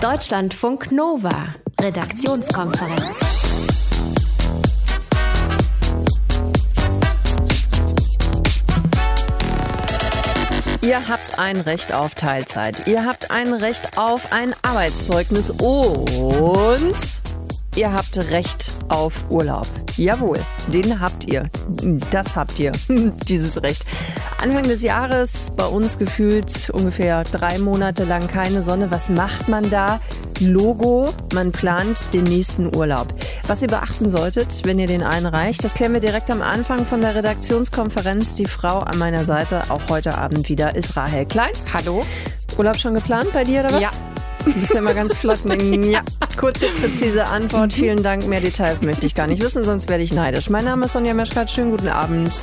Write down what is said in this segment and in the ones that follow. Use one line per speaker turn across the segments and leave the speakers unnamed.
Deutschlandfunk Nova, Redaktionskonferenz.
Ihr habt ein Recht auf Teilzeit. Ihr habt ein Recht auf ein Arbeitszeugnis und Ihr habt Recht auf Urlaub. Jawohl, den habt ihr. Das habt ihr, dieses Recht. Anfang des Jahres bei uns gefühlt ungefähr drei Monate lang keine Sonne. Was macht man da? Logo, man plant den nächsten Urlaub. Was ihr beachten solltet, wenn ihr den einreicht, das klären wir direkt am Anfang von der Redaktionskonferenz. Die Frau an meiner Seite, auch heute Abend wieder, ist Rahel Klein.
Hallo.
Urlaub schon geplant bei dir oder was?
Ja.
Du bist ja immer ganz flott. Ja, kurze, präzise Antwort. Vielen Dank. Mehr Details möchte ich gar nicht wissen, sonst werde ich neidisch. Mein Name ist Sonja Meschkat. Schönen guten Abend.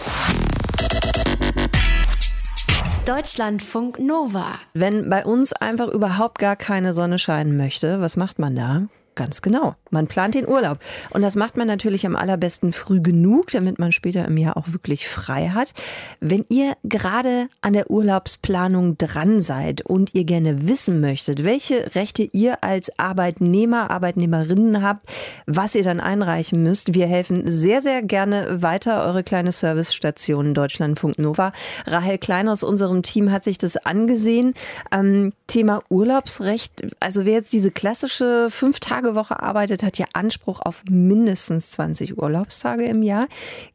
Deutschlandfunk Nova.
Wenn bei uns einfach überhaupt gar keine Sonne scheinen möchte, was macht man da? Ganz genau. Man plant den Urlaub. Und das macht man natürlich am allerbesten früh genug, damit man später im Jahr auch wirklich frei hat. Wenn ihr gerade an der Urlaubsplanung dran seid und ihr gerne wissen möchtet, welche Rechte ihr als Arbeitnehmer, Arbeitnehmerinnen habt, was ihr dann einreichen müsst, wir helfen sehr, sehr gerne weiter. Eure kleine Servicestation Deutschlandfunk Nova. Rahel Klein aus unserem Team hat sich das angesehen. Ähm, Thema Urlaubsrecht. Also wer jetzt diese klassische fünf Tage Woche arbeitet, hat ja Anspruch auf mindestens 20 Urlaubstage im Jahr.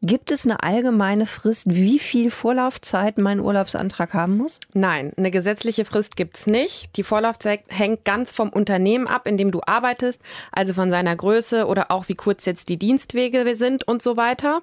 Gibt es eine allgemeine Frist, wie viel Vorlaufzeit mein Urlaubsantrag haben muss?
Nein, eine gesetzliche Frist gibt es nicht. Die Vorlaufzeit hängt ganz vom Unternehmen ab, in dem du arbeitest, also von seiner Größe oder auch wie kurz jetzt die Dienstwege sind und so weiter.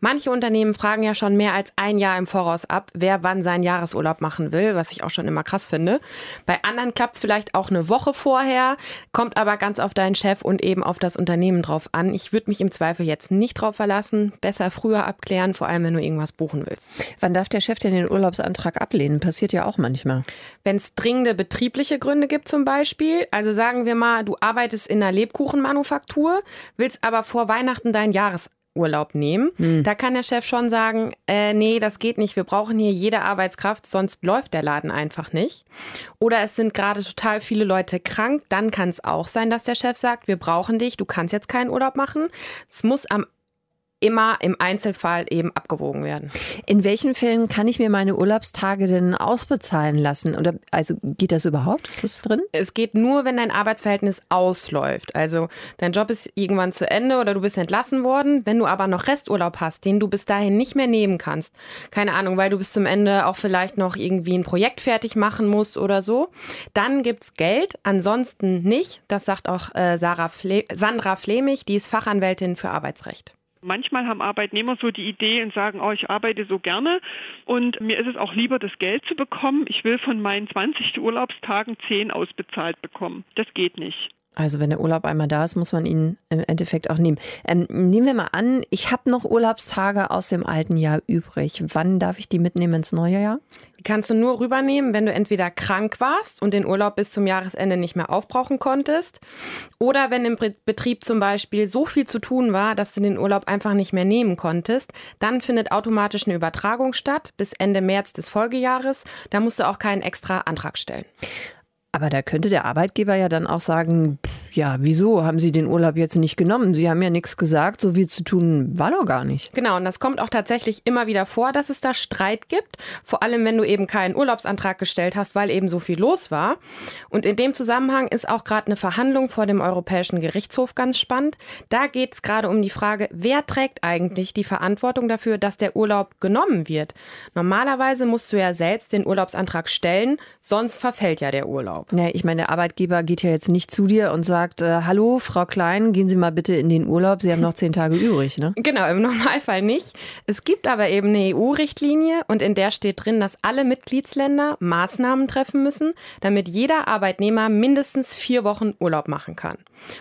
Manche Unternehmen fragen ja schon mehr als ein Jahr im Voraus ab, wer wann seinen Jahresurlaub machen will, was ich auch schon immer krass finde. Bei anderen klappt es vielleicht auch eine Woche vorher, kommt aber ganz auf deinen deinen Chef und eben auf das Unternehmen drauf an. Ich würde mich im Zweifel jetzt nicht drauf verlassen. Besser früher abklären, vor allem wenn du irgendwas buchen willst.
Wann darf der Chef denn den Urlaubsantrag ablehnen? Passiert ja auch manchmal.
Wenn es dringende betriebliche Gründe gibt zum Beispiel, also sagen wir mal, du arbeitest in einer Lebkuchenmanufaktur, willst aber vor Weihnachten deinen Jahres Urlaub nehmen. Hm. Da kann der Chef schon sagen, äh, nee, das geht nicht, wir brauchen hier jede Arbeitskraft, sonst läuft der Laden einfach nicht. Oder es sind gerade total viele Leute krank, dann kann es auch sein, dass der Chef sagt, wir brauchen dich, du kannst jetzt keinen Urlaub machen. Es muss am immer im Einzelfall eben abgewogen werden.
In welchen Fällen kann ich mir meine Urlaubstage denn ausbezahlen lassen? Oder also geht das überhaupt? Ist das drin?
Es geht nur, wenn dein Arbeitsverhältnis ausläuft. Also dein Job ist irgendwann zu Ende oder du bist entlassen worden. Wenn du aber noch Resturlaub hast, den du bis dahin nicht mehr nehmen kannst, keine Ahnung, weil du bis zum Ende auch vielleicht noch irgendwie ein Projekt fertig machen musst oder so, dann gibt's Geld. Ansonsten nicht. Das sagt auch äh, Sarah Fle Sandra Flemich, die ist Fachanwältin für Arbeitsrecht.
Manchmal haben Arbeitnehmer so die Idee und sagen, oh, ich arbeite so gerne und mir ist es auch lieber, das Geld zu bekommen. Ich will von meinen 20 Urlaubstagen 10 ausbezahlt bekommen. Das geht nicht.
Also wenn der Urlaub einmal da ist, muss man ihn im Endeffekt auch nehmen. Ähm, nehmen wir mal an, ich habe noch Urlaubstage aus dem alten Jahr übrig. Wann darf ich die mitnehmen ins neue Jahr?
Die kannst du nur rübernehmen, wenn du entweder krank warst und den Urlaub bis zum Jahresende nicht mehr aufbrauchen konntest oder wenn im Betrieb zum Beispiel so viel zu tun war, dass du den Urlaub einfach nicht mehr nehmen konntest. Dann findet automatisch eine Übertragung statt bis Ende März des Folgejahres. Da musst du auch keinen extra Antrag stellen.
Aber da könnte der Arbeitgeber ja dann auch sagen, ja, wieso haben Sie den Urlaub jetzt nicht genommen? Sie haben ja nichts gesagt, so viel zu tun war doch gar nicht.
Genau, und das kommt auch tatsächlich immer wieder vor, dass es da Streit gibt. Vor allem, wenn du eben keinen Urlaubsantrag gestellt hast, weil eben so viel los war. Und in dem Zusammenhang ist auch gerade eine Verhandlung vor dem Europäischen Gerichtshof ganz spannend. Da geht es gerade um die Frage, wer trägt eigentlich die Verantwortung dafür, dass der Urlaub genommen wird? Normalerweise musst du ja selbst den Urlaubsantrag stellen, sonst verfällt ja der Urlaub.
Urlaub. Ja, ich meine, der Arbeitgeber geht ja jetzt nicht zu dir und sagt, äh, hallo, Frau Klein, gehen Sie mal bitte in den Urlaub, Sie haben noch zehn Tage übrig, ne?
Genau, im Normalfall nicht. Es gibt aber eben eine EU-Richtlinie und in der steht drin, dass alle Mitgliedsländer Maßnahmen treffen müssen, damit jeder Arbeitnehmer mindestens vier Wochen Urlaub machen kann.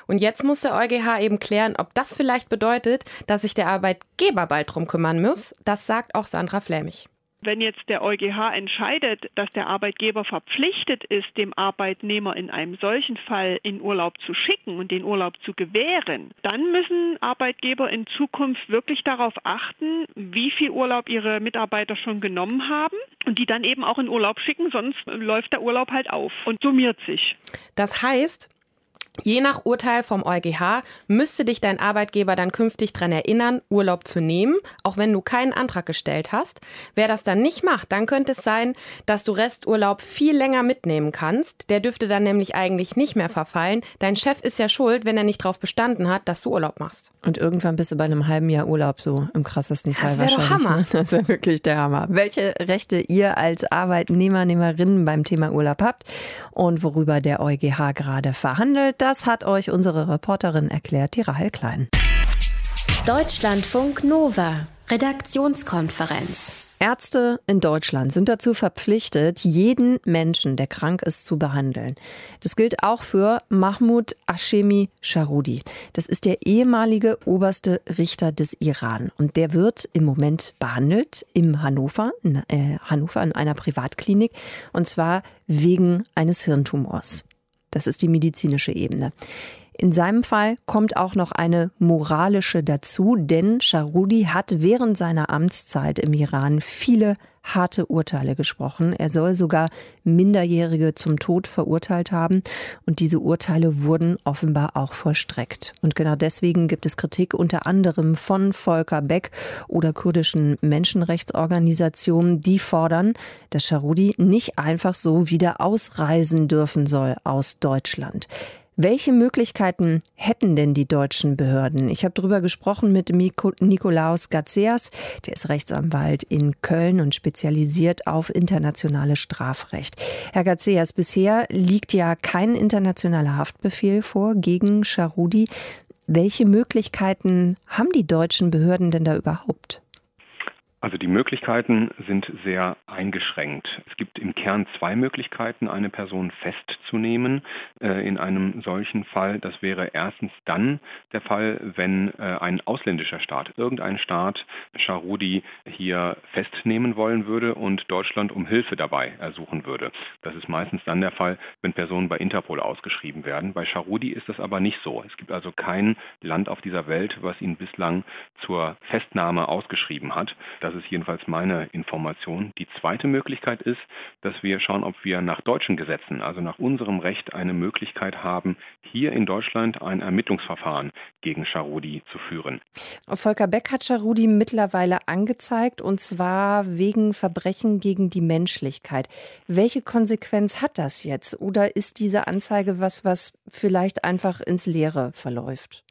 Und jetzt muss der EuGH eben klären, ob das vielleicht bedeutet, dass sich der Arbeitgeber bald drum kümmern muss. Das sagt auch Sandra Flämich.
Wenn jetzt der EuGH entscheidet, dass der Arbeitgeber verpflichtet ist, dem Arbeitnehmer in einem solchen Fall in Urlaub zu schicken und den Urlaub zu gewähren, dann müssen Arbeitgeber in Zukunft wirklich darauf achten, wie viel Urlaub ihre Mitarbeiter schon genommen haben und die dann eben auch in Urlaub schicken, sonst läuft der Urlaub halt auf und summiert sich.
Das heißt, Je nach Urteil vom EuGH müsste dich dein Arbeitgeber dann künftig daran erinnern, Urlaub zu nehmen, auch wenn du keinen Antrag gestellt hast. Wer das dann nicht macht, dann könnte es sein, dass du Resturlaub viel länger mitnehmen kannst. Der dürfte dann nämlich eigentlich nicht mehr verfallen. Dein Chef ist ja schuld, wenn er nicht darauf bestanden hat, dass du Urlaub machst.
Und irgendwann bist du bei einem halben Jahr Urlaub so im krassesten Fall
das wahrscheinlich.
Doch
Hammer.
Ne? Das wäre wirklich der Hammer. Welche Rechte ihr als Arbeitnehmer, Nehmerinnen beim Thema Urlaub habt und worüber der EuGH gerade verhandelt, das hat euch unsere Reporterin erklärt, die Rahel Klein.
Deutschlandfunk Nova, Redaktionskonferenz.
Ärzte in Deutschland sind dazu verpflichtet, jeden Menschen, der krank ist, zu behandeln. Das gilt auch für Mahmoud Hashemi Sharoudi. Das ist der ehemalige oberste Richter des Iran. Und der wird im Moment behandelt im Hannover, in äh, Hannover in einer Privatklinik. Und zwar wegen eines Hirntumors. Das ist die medizinische Ebene. In seinem Fall kommt auch noch eine moralische dazu, denn Sharudi hat während seiner Amtszeit im Iran viele harte Urteile gesprochen. Er soll sogar Minderjährige zum Tod verurteilt haben und diese Urteile wurden offenbar auch vollstreckt. Und genau deswegen gibt es Kritik unter anderem von Volker Beck oder kurdischen Menschenrechtsorganisationen, die fordern, dass Sharudi nicht einfach so wieder ausreisen dürfen soll aus Deutschland. Welche Möglichkeiten hätten denn die deutschen Behörden? Ich habe darüber gesprochen mit Nikolaus Gazeas, der ist Rechtsanwalt in Köln und spezialisiert auf internationales Strafrecht. Herr Gazeas, bisher liegt ja kein internationaler Haftbefehl vor gegen Charudi. Welche Möglichkeiten haben die deutschen Behörden denn da überhaupt?
Also die Möglichkeiten sind sehr eingeschränkt. Es gibt im Kern zwei Möglichkeiten, eine Person festzunehmen äh, in einem solchen Fall. Das wäre erstens dann der Fall, wenn äh, ein ausländischer Staat, irgendein Staat, Charudi hier festnehmen wollen würde und Deutschland um Hilfe dabei ersuchen würde. Das ist meistens dann der Fall, wenn Personen bei Interpol ausgeschrieben werden. Bei Charudi ist das aber nicht so. Es gibt also kein Land auf dieser Welt, was ihn bislang zur Festnahme ausgeschrieben hat. Das ist jedenfalls meine Information. Die zweite Möglichkeit ist, dass wir schauen, ob wir nach deutschen Gesetzen, also nach unserem Recht, eine Möglichkeit haben, hier in Deutschland ein Ermittlungsverfahren gegen Charudi zu führen.
Volker Beck hat Charudi mittlerweile angezeigt und zwar wegen Verbrechen gegen die Menschlichkeit. Welche Konsequenz hat das jetzt? Oder ist diese Anzeige was, was vielleicht einfach ins Leere verläuft?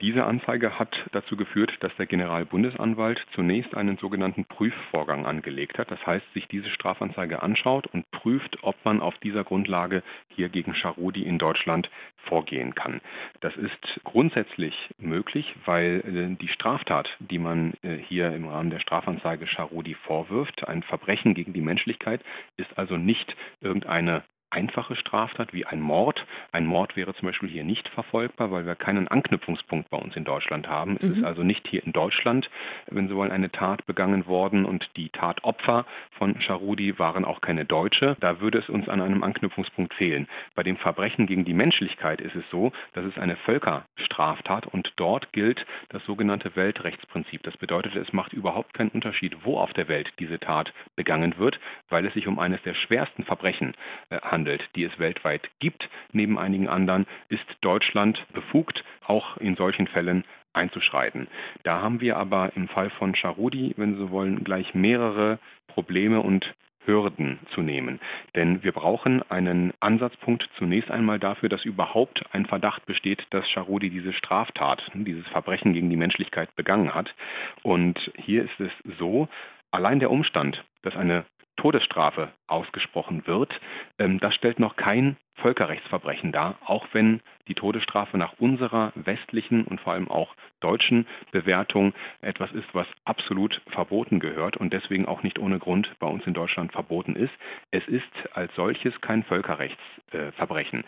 Diese Anzeige hat dazu geführt, dass der Generalbundesanwalt zunächst einen sogenannten Prüfvorgang angelegt hat. Das heißt, sich diese Strafanzeige anschaut und prüft, ob man auf dieser Grundlage hier gegen Charudi in Deutschland vorgehen kann. Das ist grundsätzlich möglich, weil äh, die Straftat, die man äh, hier im Rahmen der Strafanzeige Charudi vorwirft, ein Verbrechen gegen die Menschlichkeit, ist also nicht irgendeine einfache Straftat wie ein Mord. Ein Mord wäre zum Beispiel hier nicht verfolgbar, weil wir keinen Anknüpfungspunkt bei uns in Deutschland haben. Es mhm. ist also nicht hier in Deutschland, wenn Sie wollen, eine Tat begangen worden und die Tatopfer von Charudi waren auch keine Deutsche. Da würde es uns an einem Anknüpfungspunkt fehlen. Bei dem Verbrechen gegen die Menschlichkeit ist es so, dass es eine Völkerstraftat und dort gilt das sogenannte Weltrechtsprinzip. Das bedeutet, es macht überhaupt keinen Unterschied, wo auf der Welt diese Tat begangen wird, weil es sich um eines der schwersten Verbrechen äh, handelt handelt, die es weltweit gibt. Neben einigen anderen ist Deutschland befugt, auch in solchen Fällen einzuschreiten. Da haben wir aber im Fall von Charudi, wenn Sie wollen, gleich mehrere Probleme und Hürden zu nehmen. Denn wir brauchen einen Ansatzpunkt zunächst einmal dafür, dass überhaupt ein Verdacht besteht, dass Charudi diese Straftat, dieses Verbrechen gegen die Menschlichkeit begangen hat. Und hier ist es so, allein der Umstand, dass eine Todesstrafe ausgesprochen wird, ähm, das stellt noch kein Völkerrechtsverbrechen dar, auch wenn die Todesstrafe nach unserer westlichen und vor allem auch deutschen Bewertung etwas ist, was absolut verboten gehört und deswegen auch nicht ohne Grund bei uns in Deutschland verboten ist. Es ist als solches kein Völkerrechtsverbrechen.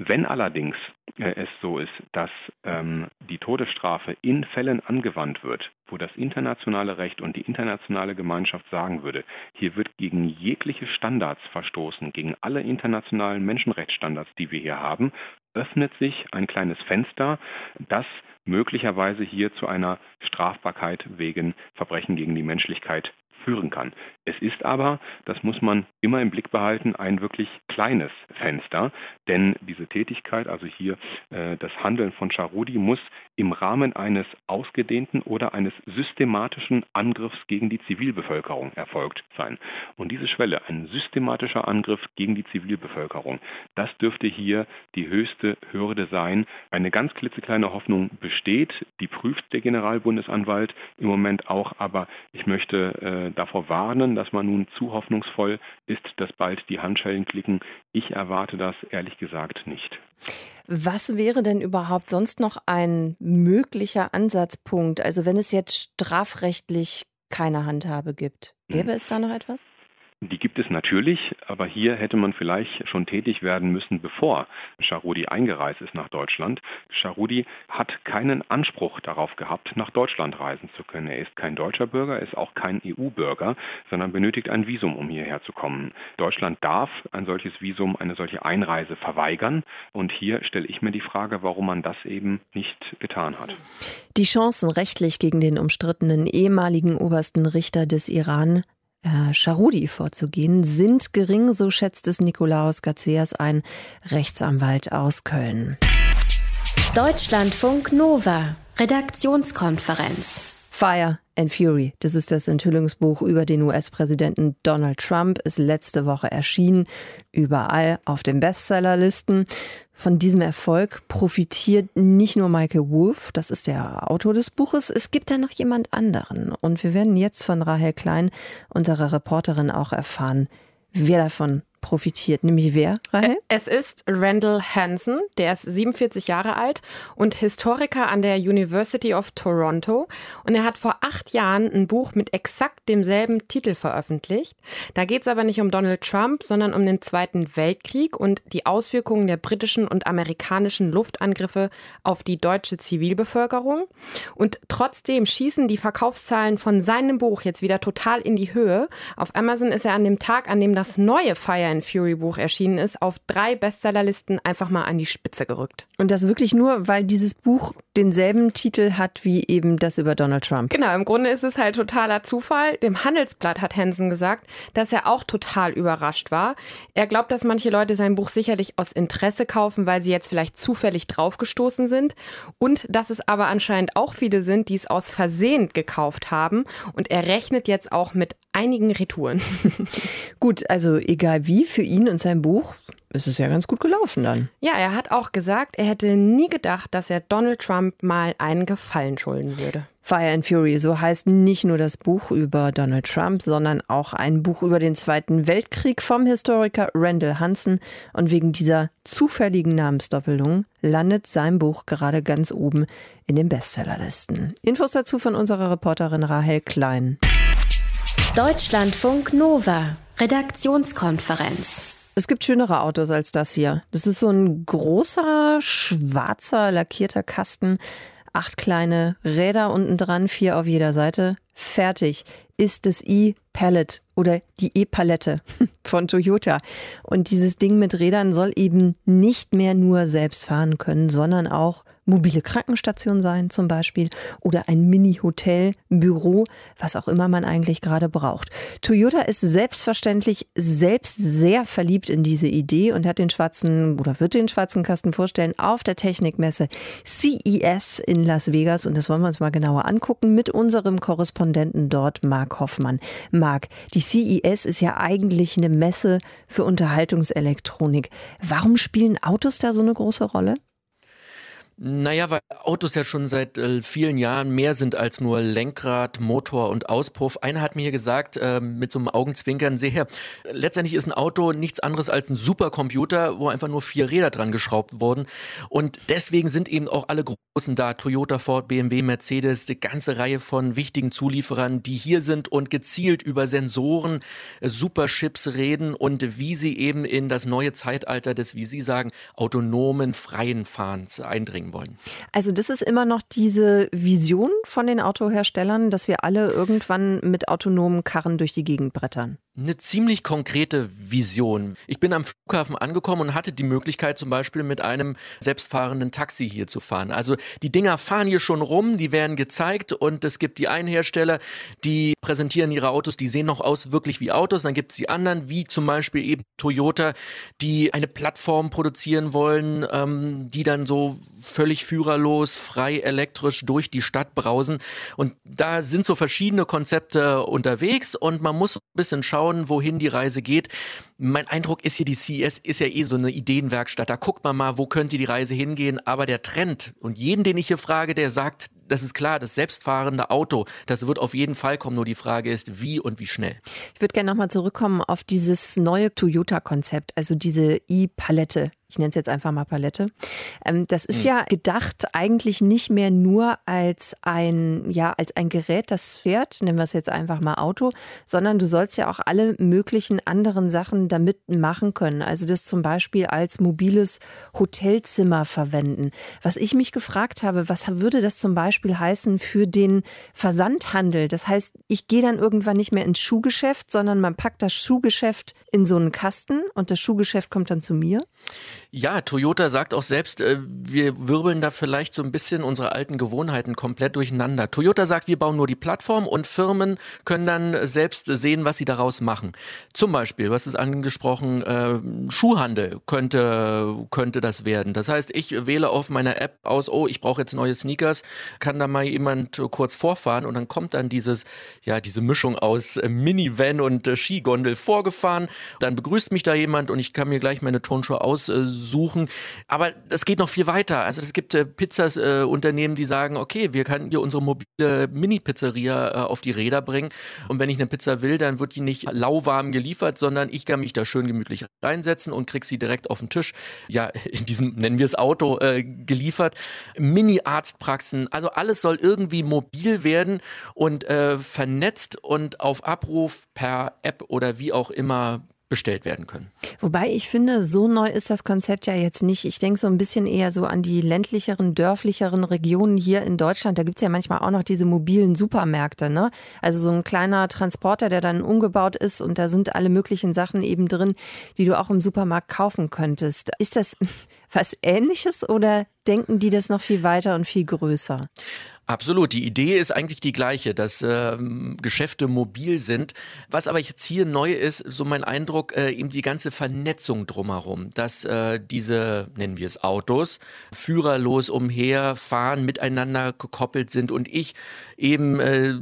Wenn allerdings äh, es so ist, dass ähm, die Todesstrafe in Fällen angewandt wird, wo das internationale Recht und die internationale Gemeinschaft sagen würde, hier wird gegen jegliche Standards verstoßen, gegen alle internationalen Menschenrechtsstandards, die wir hier haben, öffnet sich ein kleines Fenster, das möglicherweise hier zu einer Strafbarkeit wegen Verbrechen gegen die Menschlichkeit führen kann. Es ist aber, das muss man immer im Blick behalten, ein wirklich kleines Fenster, denn diese Tätigkeit, also hier äh, das Handeln von Charudi, muss im Rahmen eines ausgedehnten oder eines systematischen Angriffs gegen die Zivilbevölkerung erfolgt sein. Und diese Schwelle, ein systematischer Angriff gegen die Zivilbevölkerung, das dürfte hier die höchste Hürde sein. Eine ganz klitzekleine Hoffnung besteht, die prüft der Generalbundesanwalt im Moment auch, aber ich möchte äh, davor warnen, dass man nun zu hoffnungsvoll ist, dass bald die Handschellen klicken. Ich erwarte das ehrlich gesagt nicht.
Was wäre denn überhaupt sonst noch ein möglicher Ansatzpunkt? Also wenn es jetzt strafrechtlich keine Handhabe gibt, gäbe hm. es da noch etwas?
Die gibt es natürlich, aber hier hätte man vielleicht schon tätig werden müssen, bevor Charudi eingereist ist nach Deutschland. Charudi hat keinen Anspruch darauf gehabt, nach Deutschland reisen zu können. Er ist kein deutscher Bürger, ist auch kein EU-Bürger, sondern benötigt ein Visum, um hierher zu kommen. Deutschland darf ein solches Visum, eine solche Einreise verweigern. Und hier stelle ich mir die Frage, warum man das eben nicht getan hat.
Die Chancen rechtlich gegen den umstrittenen ehemaligen obersten Richter des Iran äh, Charudi vorzugehen, sind gering, so schätzt es Nikolaus Gazeas ein, Rechtsanwalt aus Köln.
Deutschlandfunk Nova, Redaktionskonferenz.
Fire and Fury, das ist das Enthüllungsbuch über den US-Präsidenten Donald Trump, ist letzte Woche erschienen, überall auf den Bestsellerlisten. Von diesem Erfolg profitiert nicht nur Michael Wolff, das ist der Autor des Buches, es gibt da noch jemand anderen. Und wir werden jetzt von Rahel Klein, unserer Reporterin, auch erfahren, wer davon profitiert. Nämlich wer, Rahel?
Es ist Randall Hansen, der ist 47 Jahre alt und Historiker an der University of Toronto. Und er hat vor acht Jahren ein Buch mit exakt demselben Titel veröffentlicht. Da geht es aber nicht um Donald Trump, sondern um den Zweiten Weltkrieg und die Auswirkungen der britischen und amerikanischen Luftangriffe auf die deutsche Zivilbevölkerung. Und trotzdem schießen die Verkaufszahlen von seinem Buch jetzt wieder total in die Höhe. Auf Amazon ist er an dem Tag, an dem das neue Fire and Fury Buch erschienen ist, auf drei Bestsellerlisten einfach mal an die Spitze gerückt.
Und das wirklich nur, weil dieses Buch denselben Titel hat wie eben das über Donald Trump.
Genau, im Grunde ist es halt totaler Zufall. Dem Handelsblatt hat Hansen gesagt, dass er auch total überrascht war. Er glaubt, dass manche Leute sein Buch sicherlich aus Interesse kaufen, weil sie jetzt vielleicht zufällig draufgestoßen sind. Und dass es aber anscheinend auch viele sind, die es aus Versehen gekauft haben. Und er rechnet jetzt auch mit einigen Retouren.
Gut, also egal wie, für ihn und sein Buch ist es ja ganz gut gelaufen dann.
Ja, er hat auch gesagt, er hätte nie gedacht, dass er Donald Trump mal einen Gefallen schulden würde.
Fire and Fury, so heißt nicht nur das Buch über Donald Trump, sondern auch ein Buch über den Zweiten Weltkrieg vom Historiker Randall Hansen. Und wegen dieser zufälligen Namensdoppelung landet sein Buch gerade ganz oben in den Bestsellerlisten. Infos dazu von unserer Reporterin Rahel Klein.
Deutschlandfunk Nova, Redaktionskonferenz.
Es gibt schönere Autos als das hier. Das ist so ein großer, schwarzer, lackierter Kasten. Acht kleine Räder unten dran, vier auf jeder Seite. Fertig ist das E-Palette oder die E-Palette von Toyota. Und dieses Ding mit Rädern soll eben nicht mehr nur selbst fahren können, sondern auch mobile Krankenstation sein zum Beispiel oder ein Mini-Hotel, Büro, was auch immer man eigentlich gerade braucht. Toyota ist selbstverständlich selbst sehr verliebt in diese Idee und hat den schwarzen oder wird den schwarzen Kasten vorstellen auf der Technikmesse CES in Las Vegas und das wollen wir uns mal genauer angucken mit unserem Korrespondenten dort, Marc Hoffmann. Marc, die CES ist ja eigentlich eine Messe für Unterhaltungselektronik. Warum spielen Autos da so eine große Rolle?
Naja, weil Autos ja schon seit äh, vielen Jahren mehr sind als nur Lenkrad, Motor und Auspuff. Einer hat mir gesagt, äh, mit so einem Augenzwinkern, sehe her, letztendlich ist ein Auto nichts anderes als ein Supercomputer, wo einfach nur vier Räder dran geschraubt wurden. Und deswegen sind eben auch alle großen da, Toyota, Ford, BMW, Mercedes, die ganze Reihe von wichtigen Zulieferern, die hier sind und gezielt über Sensoren, äh, Superchips reden und wie sie eben in das neue Zeitalter des, wie Sie sagen, autonomen, freien Fahrens eindringen bringen wollen.
Also das ist immer noch diese Vision von den Autoherstellern, dass wir alle irgendwann mit autonomen Karren durch die Gegend brettern.
eine ziemlich konkrete Vision. Ich bin am Flughafen angekommen und hatte die Möglichkeit, zum Beispiel mit einem selbstfahrenden Taxi hier zu fahren. Also die Dinger fahren hier schon rum, die werden gezeigt und es gibt die einen Hersteller, die präsentieren ihre Autos, die sehen noch aus wirklich wie Autos. Dann gibt es die anderen, wie zum Beispiel eben Toyota, die eine Plattform produzieren wollen, ähm, die dann so völlig führerlos, frei elektrisch durch die Stadt brausen. Und da sind so verschiedene Konzepte unterwegs und man muss ein bisschen schauen, wohin die Reise geht. Mein Eindruck ist hier, die CES ist ja eh so eine Ideenwerkstatt. Da guckt man mal, wo könnte die Reise hingehen. Aber der Trend und jeden, den ich hier frage, der sagt, das ist klar, das selbstfahrende Auto, das wird auf jeden Fall kommen. Nur die Frage ist, wie und wie schnell.
Ich würde gerne nochmal zurückkommen auf dieses neue Toyota-Konzept, also diese E-Palette ich nenne es jetzt einfach mal Palette. Ähm, das ist hm. ja gedacht eigentlich nicht mehr nur als ein, ja, als ein Gerät, das fährt, nennen wir es jetzt einfach mal Auto, sondern du sollst ja auch alle möglichen anderen Sachen damit machen können. Also das zum Beispiel als mobiles Hotelzimmer verwenden. Was ich mich gefragt habe, was würde das zum Beispiel heißen für den Versandhandel? Das heißt, ich gehe dann irgendwann nicht mehr ins Schuhgeschäft, sondern man packt das Schuhgeschäft in so einen Kasten und das Schuhgeschäft kommt dann zu mir?
Ja, Toyota sagt auch selbst, äh, wir wirbeln da vielleicht so ein bisschen unsere alten Gewohnheiten komplett durcheinander. Toyota sagt, wir bauen nur die Plattform und Firmen können dann selbst sehen, was sie daraus machen. Zum Beispiel, was ist angesprochen, äh, Schuhhandel könnte, könnte das werden. Das heißt, ich wähle auf meiner App aus, oh, ich brauche jetzt neue Sneakers, kann da mal jemand kurz vorfahren und dann kommt dann dieses, ja, diese Mischung aus Minivan und äh, Skigondel vorgefahren. Dann begrüßt mich da jemand und ich kann mir gleich meine Turnschuhe aussuchen suchen. Aber es geht noch viel weiter. Also es gibt äh, Pizzas-Unternehmen, äh, die sagen, okay, wir können hier unsere mobile Mini-Pizzeria äh, auf die Räder bringen. Und wenn ich eine Pizza will, dann wird die nicht lauwarm geliefert, sondern ich kann mich da schön gemütlich reinsetzen und krieg sie direkt auf den Tisch. Ja, in diesem, nennen wir es Auto, äh, geliefert. Mini-Arztpraxen, also alles soll irgendwie mobil werden und äh, vernetzt und auf Abruf per App oder wie auch immer bestellt werden können.
Wobei ich finde, so neu ist das Konzept ja jetzt nicht. Ich denke so ein bisschen eher so an die ländlicheren, dörflicheren Regionen hier in Deutschland. Da gibt es ja manchmal auch noch diese mobilen Supermärkte. Ne? Also so ein kleiner Transporter, der dann umgebaut ist und da sind alle möglichen Sachen eben drin, die du auch im Supermarkt kaufen könntest. Ist das was Ähnliches oder denken die das noch viel weiter und viel größer?
Absolut. Die Idee ist eigentlich die gleiche, dass äh, Geschäfte mobil sind. Was aber jetzt hier neu ist, so mein Eindruck, äh, eben die ganze Vernetzung drumherum, dass äh, diese, nennen wir es Autos, führerlos umherfahren, miteinander gekoppelt sind und ich eben äh,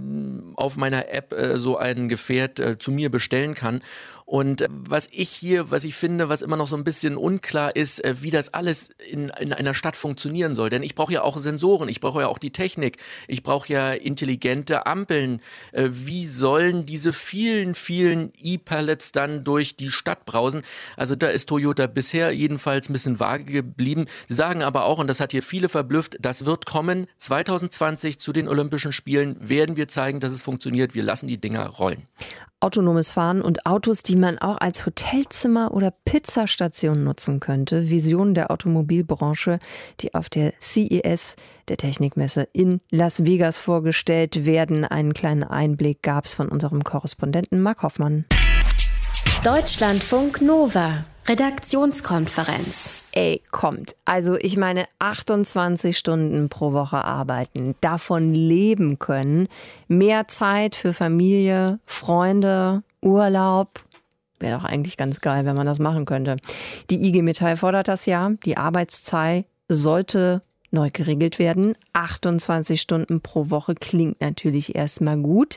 auf meiner App äh, so ein Gefährt äh, zu mir bestellen kann. Und äh, was ich hier, was ich finde, was immer noch so ein bisschen unklar ist, äh, wie das alles in, in einer Stadt funktionieren soll. Denn ich brauche ja auch Sensoren, ich brauche ja auch die Technik, ich brauche ja intelligente Ampeln. Äh, wie sollen diese vielen, vielen E-Pallets dann durch die Stadt brausen? Also da ist Toyota bisher jedenfalls ein bisschen vage geblieben. Sie sagen aber auch, und das hat hier viele verblüfft, das wird kommen. 2020 zu den Olympischen Spielen werden wir zeigen, dass es funktioniert. Wir lassen die Dinger rollen
autonomes Fahren und Autos, die man auch als Hotelzimmer oder Pizzastation nutzen könnte. Visionen der Automobilbranche, die auf der CES, der Technikmesse in Las Vegas vorgestellt werden. Einen kleinen Einblick gab es von unserem Korrespondenten Mark Hoffmann.
Deutschlandfunk Nova, Redaktionskonferenz
ey, kommt. Also ich meine, 28 Stunden pro Woche arbeiten, davon leben können, mehr Zeit für Familie, Freunde, Urlaub. Wäre doch eigentlich ganz geil, wenn man das machen könnte. Die IG Metall fordert das ja. Die Arbeitszeit sollte neu geregelt werden. 28 Stunden pro Woche klingt natürlich erstmal gut.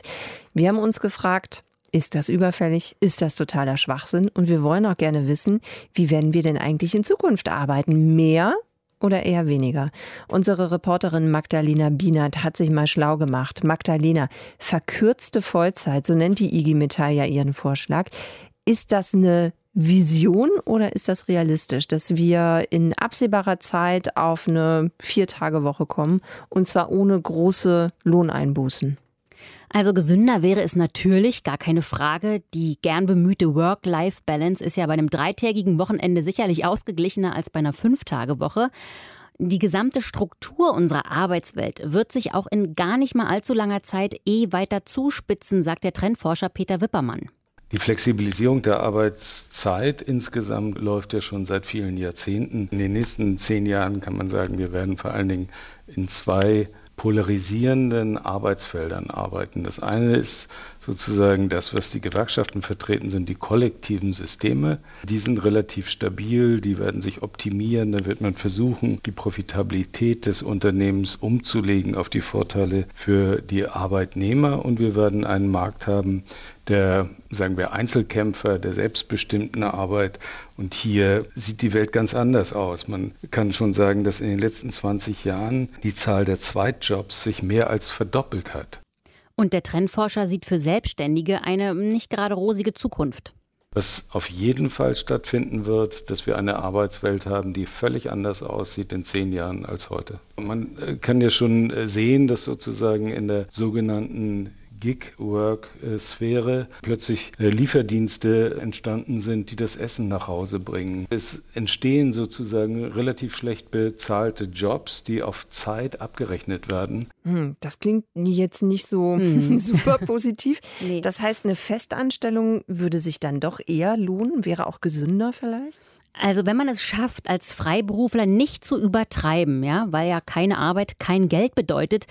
Wir haben uns gefragt, ist das überfällig? Ist das totaler Schwachsinn? Und wir wollen auch gerne wissen, wie werden wir denn eigentlich in Zukunft arbeiten? Mehr oder eher weniger? Unsere Reporterin Magdalena Bienert hat sich mal schlau gemacht. Magdalena, verkürzte Vollzeit, so nennt die IG Metall ja ihren Vorschlag. Ist das eine Vision oder ist das realistisch, dass wir in absehbarer Zeit auf eine Viertagewoche kommen und zwar ohne große Lohneinbußen?
Also gesünder wäre es natürlich, gar keine Frage. Die gern bemühte Work-Life-Balance ist ja bei einem dreitägigen Wochenende sicherlich ausgeglichener als bei einer Fünftagewoche. Die gesamte Struktur unserer Arbeitswelt wird sich auch in gar nicht mal allzu langer Zeit eh weiter zuspitzen, sagt der Trendforscher Peter Wippermann.
Die Flexibilisierung der Arbeitszeit insgesamt läuft ja schon seit vielen Jahrzehnten. In den nächsten zehn Jahren kann man sagen, wir werden vor allen Dingen in zwei polarisierenden Arbeitsfeldern arbeiten. Das eine ist sozusagen das, was die Gewerkschaften vertreten, sind die kollektiven Systeme. Die sind relativ stabil, die werden sich optimieren, da wird man versuchen, die Profitabilität des Unternehmens umzulegen auf die Vorteile für die Arbeitnehmer und wir werden einen Markt haben, der, sagen wir, Einzelkämpfer, der selbstbestimmten Arbeit. Und hier sieht die Welt ganz anders aus. Man kann schon sagen, dass in den letzten 20 Jahren die Zahl der Zweitjobs sich mehr als verdoppelt hat.
Und der Trendforscher sieht für Selbstständige eine nicht gerade rosige Zukunft.
Was auf jeden Fall stattfinden wird, dass wir eine Arbeitswelt haben, die völlig anders aussieht in zehn Jahren als heute. Man äh, kann ja schon äh, sehen, dass sozusagen in der sogenannten Gig-Work-Sphäre plötzlich äh, Lieferdienste entstanden sind, die das Essen nach Hause bringen. Es entstehen sozusagen relativ schlecht bezahlte Jobs, die auf Zeit abgerechnet werden.
Hm, das klingt jetzt nicht so hm. super positiv. nee. Das heißt, eine Festanstellung würde sich dann doch eher lohnen, wäre auch gesünder vielleicht?
Also wenn man es schafft, als Freiberufler nicht zu übertreiben, ja, weil ja keine Arbeit kein Geld bedeutet,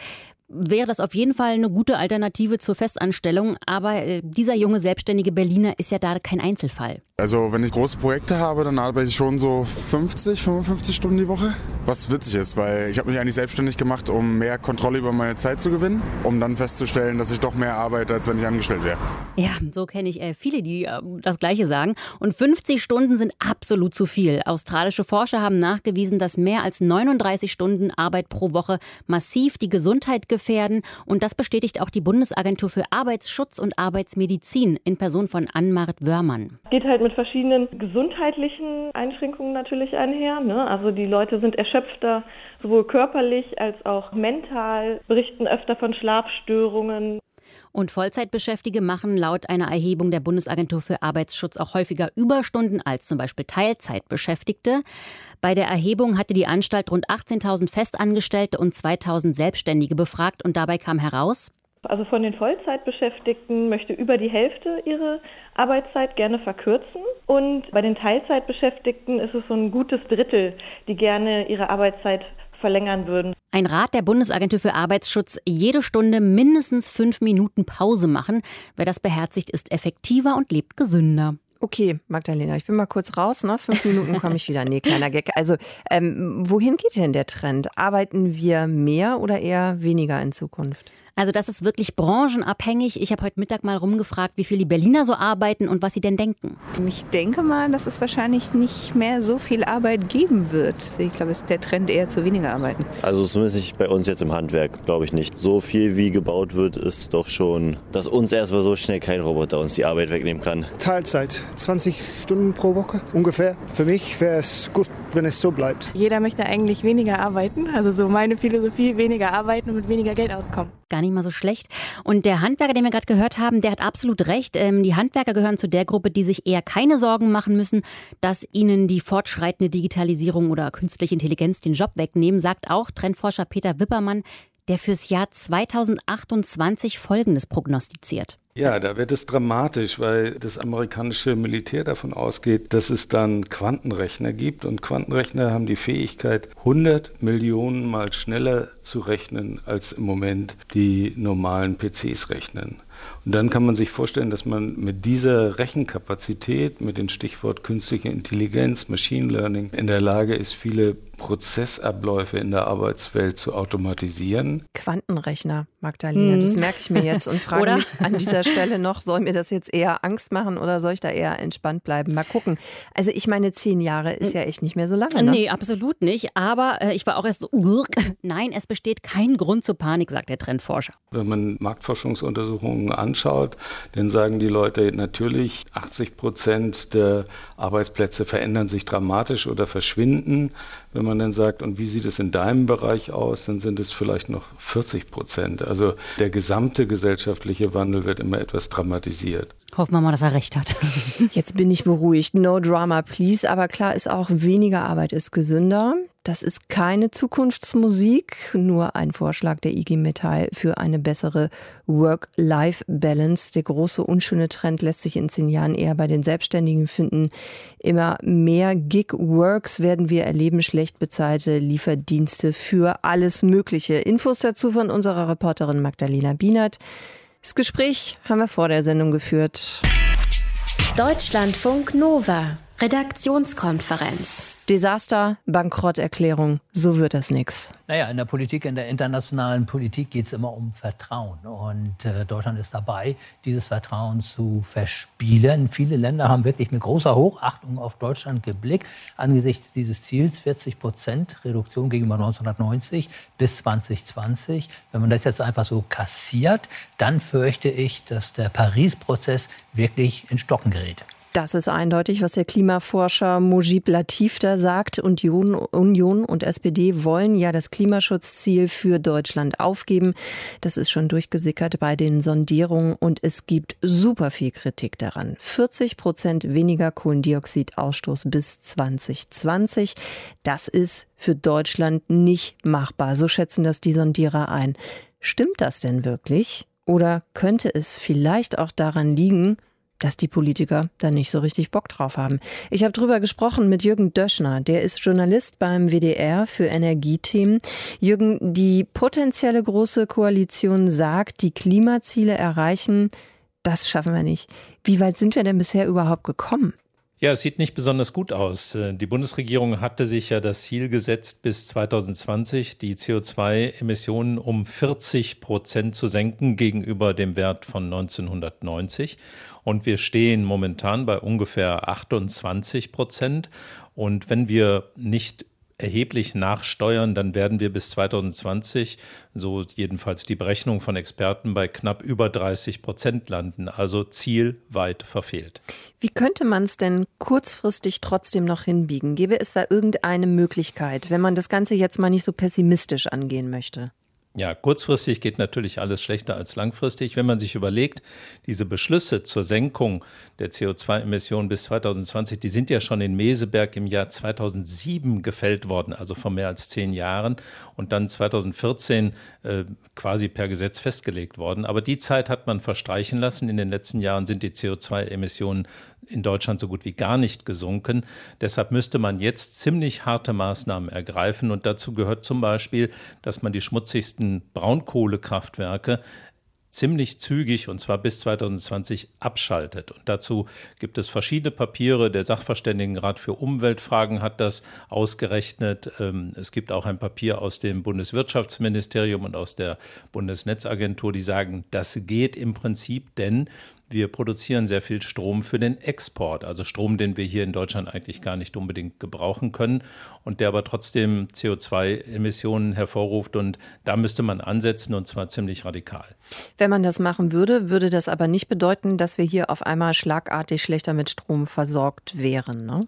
wäre das auf jeden Fall eine gute Alternative zur Festanstellung. Aber äh, dieser junge selbstständige Berliner ist ja da kein Einzelfall.
Also wenn ich große Projekte habe, dann arbeite ich schon so 50, 55 Stunden die Woche. Was witzig ist, weil ich habe mich eigentlich selbstständig gemacht, um mehr Kontrolle über meine Zeit zu gewinnen, um dann festzustellen, dass ich doch mehr arbeite, als wenn ich angestellt wäre.
Ja, so kenne ich äh, viele, die äh, das Gleiche sagen. Und 50 Stunden sind absolut zu viel. Australische Forscher haben nachgewiesen, dass mehr als 39 Stunden Arbeit pro Woche massiv die Gesundheit gefährden. Und das bestätigt auch die Bundesagentur für Arbeitsschutz und Arbeitsmedizin in Person von Ann-Marit Wörmann.
Geht halt mit mit verschiedenen gesundheitlichen Einschränkungen natürlich einher. Ne? Also die Leute sind erschöpfter, sowohl körperlich als auch mental, berichten öfter von Schlafstörungen.
Und Vollzeitbeschäftigte machen laut einer Erhebung der Bundesagentur für Arbeitsschutz auch häufiger Überstunden als zum Beispiel Teilzeitbeschäftigte. Bei der Erhebung hatte die Anstalt rund 18.000 Festangestellte und 2.000 Selbstständige befragt und dabei kam heraus,
also von den Vollzeitbeschäftigten möchte über die Hälfte ihre Arbeitszeit gerne verkürzen. Und bei den Teilzeitbeschäftigten ist es so ein gutes Drittel, die gerne ihre Arbeitszeit verlängern würden.
Ein Rat der Bundesagentur für Arbeitsschutz, jede Stunde mindestens fünf Minuten Pause machen. Wer das beherzigt, ist effektiver und lebt gesünder.
Okay, Magdalena, ich bin mal kurz raus, ne? Fünf Minuten komme ich wieder. Nee, kleiner Gag. Also, ähm, wohin geht denn der Trend? Arbeiten wir mehr oder eher weniger in Zukunft?
Also das ist wirklich branchenabhängig. Ich habe heute Mittag mal rumgefragt, wie viel die Berliner so arbeiten und was sie denn denken.
Ich denke mal, dass es wahrscheinlich nicht mehr so viel Arbeit geben wird. Ich glaube, es ist der Trend eher zu weniger arbeiten.
Also zumindest nicht bei uns jetzt im Handwerk, glaube ich nicht. So viel wie gebaut wird, ist doch schon, dass uns erstmal so schnell kein Roboter uns die Arbeit wegnehmen kann.
Teilzeit, 20 Stunden pro Woche ungefähr. Für mich wäre es gut, wenn es so bleibt.
Jeder möchte eigentlich weniger arbeiten. Also so meine Philosophie, weniger arbeiten und mit weniger Geld auskommen
gar nicht mal so schlecht. Und der Handwerker, den wir gerade gehört haben, der hat absolut recht. Ähm, die Handwerker gehören zu der Gruppe, die sich eher keine Sorgen machen müssen, dass ihnen die fortschreitende Digitalisierung oder künstliche Intelligenz den Job wegnehmen, sagt auch Trendforscher Peter Wippermann, der fürs Jahr 2028 Folgendes prognostiziert.
Ja, da wird es dramatisch, weil das amerikanische Militär davon ausgeht, dass es dann Quantenrechner gibt und Quantenrechner haben die Fähigkeit, 100 Millionen Mal schneller zu rechnen, als im Moment die normalen PCs rechnen. Und dann kann man sich vorstellen, dass man mit dieser Rechenkapazität, mit dem Stichwort künstliche Intelligenz, Machine Learning, in der Lage ist, viele Prozessabläufe in der Arbeitswelt zu automatisieren.
Quantenrechner, Magdalena, hm. das merke ich mir jetzt und frage mich an dieser Stelle noch, soll mir das jetzt eher Angst machen oder soll ich da eher entspannt bleiben? Mal gucken. Also ich meine, zehn Jahre ist ja echt nicht mehr so lange. Ne?
Nee, absolut nicht. Aber äh, ich war auch erst so, nein, es besteht kein Grund zur Panik, sagt der Trendforscher.
Wenn man Marktforschungsuntersuchungen anschaut, dann sagen die Leute natürlich, 80 Prozent der Arbeitsplätze verändern sich dramatisch oder verschwinden. Wenn man dann sagt, und wie sieht es in deinem Bereich aus, dann sind es vielleicht noch 40 Prozent. Also der gesamte gesellschaftliche Wandel wird immer etwas dramatisiert.
Hoffen wir mal, dass er recht hat.
Jetzt bin ich beruhigt. No drama, please. Aber klar ist auch, weniger Arbeit ist gesünder. Das ist keine Zukunftsmusik, nur ein Vorschlag der IG Metall für eine bessere Work-Life-Balance. Der große unschöne Trend lässt sich in zehn Jahren eher bei den Selbstständigen finden. Immer mehr Gig-Works werden wir erleben, schlecht bezahlte Lieferdienste für alles Mögliche. Infos dazu von unserer Reporterin Magdalena Bienert. Das Gespräch haben wir vor der Sendung geführt.
Deutschlandfunk Nova, Redaktionskonferenz.
Desaster, Bankrotterklärung, so wird das nichts.
Naja, in der Politik, in der internationalen Politik geht es immer um Vertrauen. Und äh, Deutschland ist dabei, dieses Vertrauen zu verspielen. Viele Länder haben wirklich mit großer Hochachtung auf Deutschland geblickt. Angesichts dieses Ziels 40 Prozent Reduktion gegenüber 1990 bis 2020. Wenn man das jetzt einfach so kassiert, dann fürchte ich, dass der Paris-Prozess wirklich in Stocken gerät.
Das ist eindeutig, was der Klimaforscher Mojib Latif da sagt. Union, Union und SPD wollen ja das Klimaschutzziel für Deutschland aufgeben. Das ist schon durchgesickert bei den Sondierungen und es gibt super viel Kritik daran. 40 Prozent weniger Kohlendioxidausstoß bis 2020. Das ist für Deutschland nicht machbar. So schätzen das die Sondierer ein. Stimmt das denn wirklich? Oder könnte es vielleicht auch daran liegen, dass die Politiker da nicht so richtig Bock drauf haben. Ich habe drüber gesprochen mit Jürgen Döschner, der ist Journalist beim WDR für Energiethemen. Jürgen, die potenzielle große Koalition sagt, die Klimaziele erreichen, das schaffen wir nicht. Wie weit sind wir denn bisher überhaupt gekommen?
Ja, es sieht nicht besonders gut aus. Die Bundesregierung hatte sich ja das Ziel gesetzt, bis 2020 die CO2-Emissionen um 40 Prozent zu senken gegenüber dem Wert von 1990. Und wir stehen momentan bei ungefähr 28 Prozent. Und wenn wir nicht erheblich nachsteuern, dann werden wir bis 2020, so jedenfalls die Berechnung von Experten, bei knapp über 30 Prozent landen, also zielweit verfehlt.
Wie könnte man es denn kurzfristig trotzdem noch hinbiegen? Gäbe es da irgendeine Möglichkeit, wenn man das Ganze jetzt mal nicht so pessimistisch angehen möchte?
Ja, kurzfristig geht natürlich alles schlechter als langfristig. Wenn man sich überlegt, diese Beschlüsse zur Senkung der CO2-Emissionen bis 2020, die sind ja schon in Meseberg im Jahr 2007 gefällt worden, also vor mehr als zehn Jahren und dann 2014 äh, quasi per Gesetz festgelegt worden. Aber die Zeit hat man verstreichen lassen. In den letzten Jahren sind die CO2-Emissionen in Deutschland so gut wie gar nicht gesunken. Deshalb müsste man jetzt ziemlich harte Maßnahmen ergreifen. Und dazu gehört zum Beispiel, dass man die schmutzigsten Braunkohlekraftwerke ziemlich zügig und zwar bis 2020 abschaltet. Und dazu gibt es verschiedene Papiere. Der Sachverständigenrat für Umweltfragen hat das ausgerechnet. Ähm, es gibt auch ein Papier aus dem Bundeswirtschaftsministerium und aus der Bundesnetzagentur, die sagen, das geht im Prinzip, denn wir produzieren sehr viel Strom für den Export, also Strom, den wir hier in Deutschland eigentlich gar nicht unbedingt gebrauchen können und der aber trotzdem CO2-Emissionen hervorruft. Und da müsste man ansetzen und zwar ziemlich radikal.
Wenn man das machen würde, würde das aber nicht bedeuten, dass wir hier auf einmal schlagartig schlechter mit Strom versorgt wären. Ne?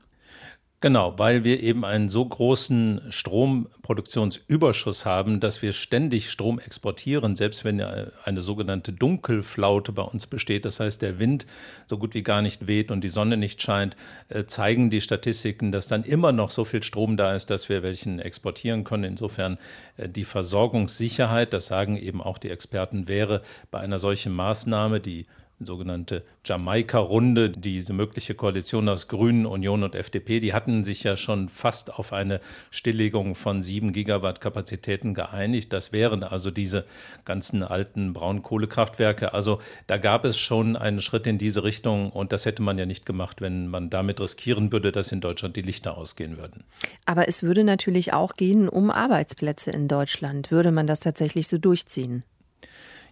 Genau, weil wir eben einen so großen Stromproduktionsüberschuss haben, dass wir ständig Strom exportieren, selbst wenn eine sogenannte Dunkelflaute bei uns besteht, das heißt der Wind so gut wie gar nicht weht und die Sonne nicht scheint, äh, zeigen die Statistiken, dass dann immer noch so viel Strom da ist, dass wir welchen exportieren können. Insofern äh, die Versorgungssicherheit, das sagen eben auch die Experten, wäre bei einer solchen Maßnahme, die sogenannte Jamaika-Runde, diese mögliche Koalition aus Grünen, Union und FDP, die hatten sich ja schon fast auf eine Stilllegung von sieben Gigawatt Kapazitäten geeinigt. Das wären also diese ganzen alten Braunkohlekraftwerke. Also da gab es schon einen Schritt in diese Richtung und das hätte man ja nicht gemacht, wenn man damit riskieren würde, dass in Deutschland die Lichter ausgehen würden.
Aber es würde natürlich auch gehen um Arbeitsplätze in Deutschland. Würde man das tatsächlich so durchziehen?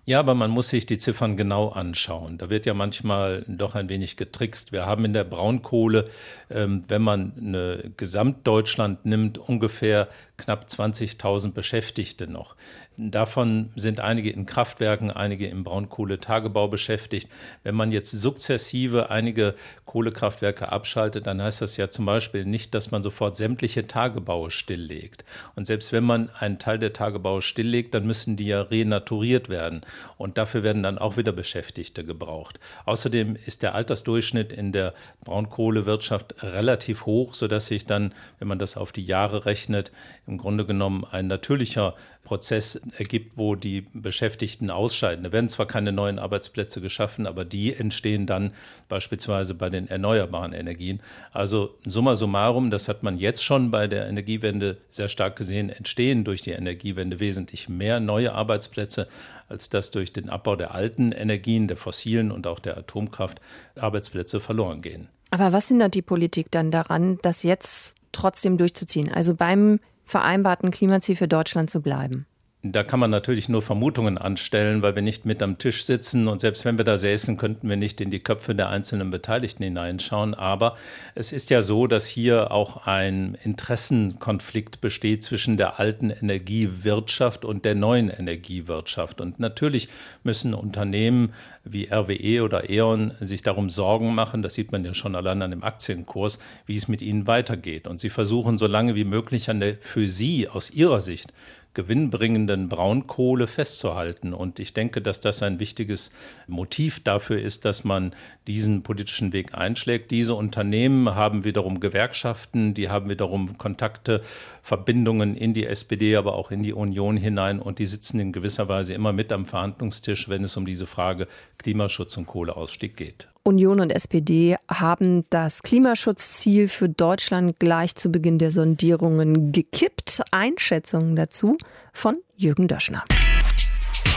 Ja, aber man muss sich die Ziffern genau anschauen. Da wird ja manchmal doch ein wenig getrickst. Wir haben in der Braunkohle, ähm, wenn man eine Gesamtdeutschland nimmt, ungefähr knapp 20.000 Beschäftigte noch. Davon sind einige in Kraftwerken, einige im Braunkohletagebau beschäftigt. Wenn man jetzt sukzessive einige Kohlekraftwerke abschaltet, dann heißt das ja zum Beispiel nicht, dass man sofort sämtliche Tagebaue stilllegt. Und selbst wenn man einen Teil der Tagebaue stilllegt, dann müssen die ja renaturiert werden. Und dafür werden dann auch wieder Beschäftigte gebraucht. Außerdem ist der Altersdurchschnitt in der Braunkohlewirtschaft relativ hoch, sodass sich dann, wenn man das auf die Jahre rechnet, im Grunde genommen ein natürlicher Prozess ergibt, wo die Beschäftigten ausscheiden. Da werden zwar keine neuen Arbeitsplätze geschaffen, aber die entstehen dann beispielsweise bei den erneuerbaren Energien. Also summa summarum, das hat man jetzt schon bei der Energiewende sehr stark gesehen, entstehen durch die Energiewende wesentlich mehr neue Arbeitsplätze, als dass durch den Abbau der alten Energien, der fossilen und auch der Atomkraft Arbeitsplätze verloren gehen.
Aber was hindert die Politik dann daran, das jetzt trotzdem durchzuziehen? Also beim vereinbarten Klimaziel für Deutschland zu bleiben?
Da kann man natürlich nur Vermutungen anstellen, weil wir nicht mit am Tisch sitzen und selbst wenn wir da säßen, könnten wir nicht in die Köpfe der einzelnen Beteiligten hineinschauen. Aber es ist ja so, dass hier auch ein Interessenkonflikt besteht zwischen der alten Energiewirtschaft und der neuen Energiewirtschaft. Und natürlich müssen Unternehmen wie RWE oder E.ON sich darum Sorgen machen, das sieht man ja schon allein an dem Aktienkurs, wie es mit ihnen weitergeht. Und sie versuchen so lange wie möglich an der für sie aus ihrer Sicht gewinnbringenden Braunkohle festzuhalten. Und ich denke, dass das ein wichtiges Motiv dafür ist, dass man diesen politischen Weg einschlägt. Diese Unternehmen haben wiederum Gewerkschaften, die haben wiederum Kontakte, Verbindungen in die SPD, aber auch in die Union hinein. Und die sitzen in gewisser Weise immer mit am Verhandlungstisch, wenn es um diese Frage Klimaschutz und Kohleausstieg geht.
Union und SPD haben das Klimaschutzziel für Deutschland gleich zu Beginn der Sondierungen gekippt. Einschätzungen dazu von Jürgen Döschner.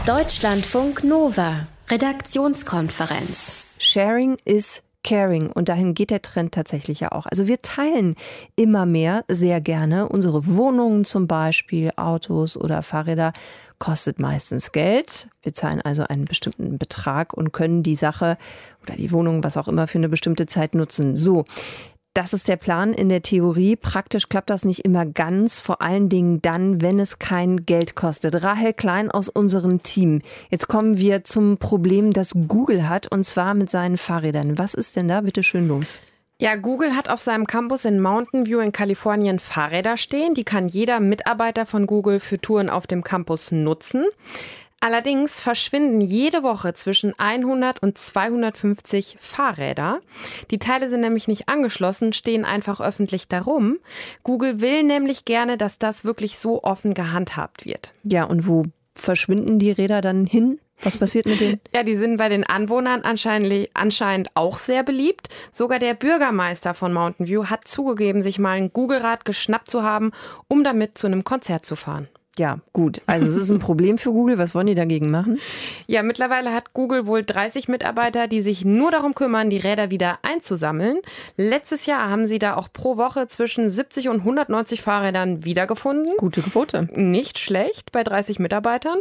Deutschlandfunk Nova, Redaktionskonferenz.
Sharing is Caring und dahin geht der Trend tatsächlich ja auch. Also wir teilen immer mehr sehr gerne unsere Wohnungen zum Beispiel, Autos oder Fahrräder kostet meistens Geld. Wir zahlen also einen bestimmten Betrag und können die Sache oder die Wohnung, was auch immer, für eine bestimmte Zeit nutzen. So. Das ist der Plan in der Theorie. Praktisch klappt das nicht immer ganz, vor allen Dingen dann, wenn es kein Geld kostet. Rahel Klein aus unserem Team. Jetzt kommen wir zum Problem, das Google hat, und zwar mit seinen Fahrrädern. Was ist denn da bitte schön los?
Ja, Google hat auf seinem Campus in Mountain View in Kalifornien Fahrräder stehen. Die kann jeder Mitarbeiter von Google für Touren auf dem Campus nutzen. Allerdings verschwinden jede Woche zwischen 100 und 250 Fahrräder. Die Teile sind nämlich nicht angeschlossen, stehen einfach öffentlich darum. Google will nämlich gerne, dass das wirklich so offen gehandhabt wird.
Ja, und wo verschwinden die Räder dann hin? Was passiert mit denen?
Ja, die sind bei den Anwohnern anscheinend, anscheinend auch sehr beliebt. Sogar der Bürgermeister von Mountain View hat zugegeben, sich mal ein Google-Rad geschnappt zu haben, um damit zu einem Konzert zu fahren.
Ja, gut. Also es ist ein Problem für Google. Was wollen die dagegen machen?
Ja, mittlerweile hat Google wohl 30 Mitarbeiter, die sich nur darum kümmern, die Räder wieder einzusammeln. Letztes Jahr haben sie da auch pro Woche zwischen 70 und 190 Fahrrädern wiedergefunden.
Gute Quote.
Nicht schlecht bei 30 Mitarbeitern.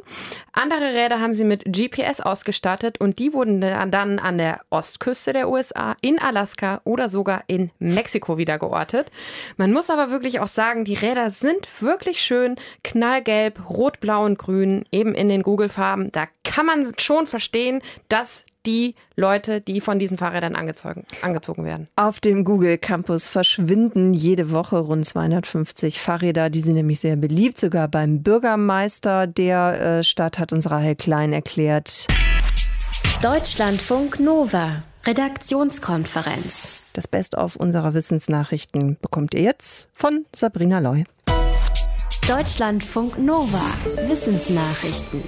Andere Räder haben sie mit GPS ausgestattet und die wurden dann an der Ostküste der USA, in Alaska oder sogar in Mexiko wieder geortet. Man muss aber wirklich auch sagen, die Räder sind wirklich schön knall Gelb, Rot, Blau und Grün, eben in den Google-Farben. Da kann man schon verstehen, dass die Leute, die von diesen Fahrrädern angezogen, angezogen werden.
Auf dem Google Campus verschwinden jede Woche rund 250 Fahrräder. Die sind nämlich sehr beliebt. Sogar beim Bürgermeister der äh, Stadt hat uns Rahel Klein erklärt.
Deutschlandfunk Nova, Redaktionskonferenz.
Das Best-of unserer Wissensnachrichten bekommt ihr jetzt von Sabrina Loy.
Deutschlandfunk Nova. Wissensnachrichten.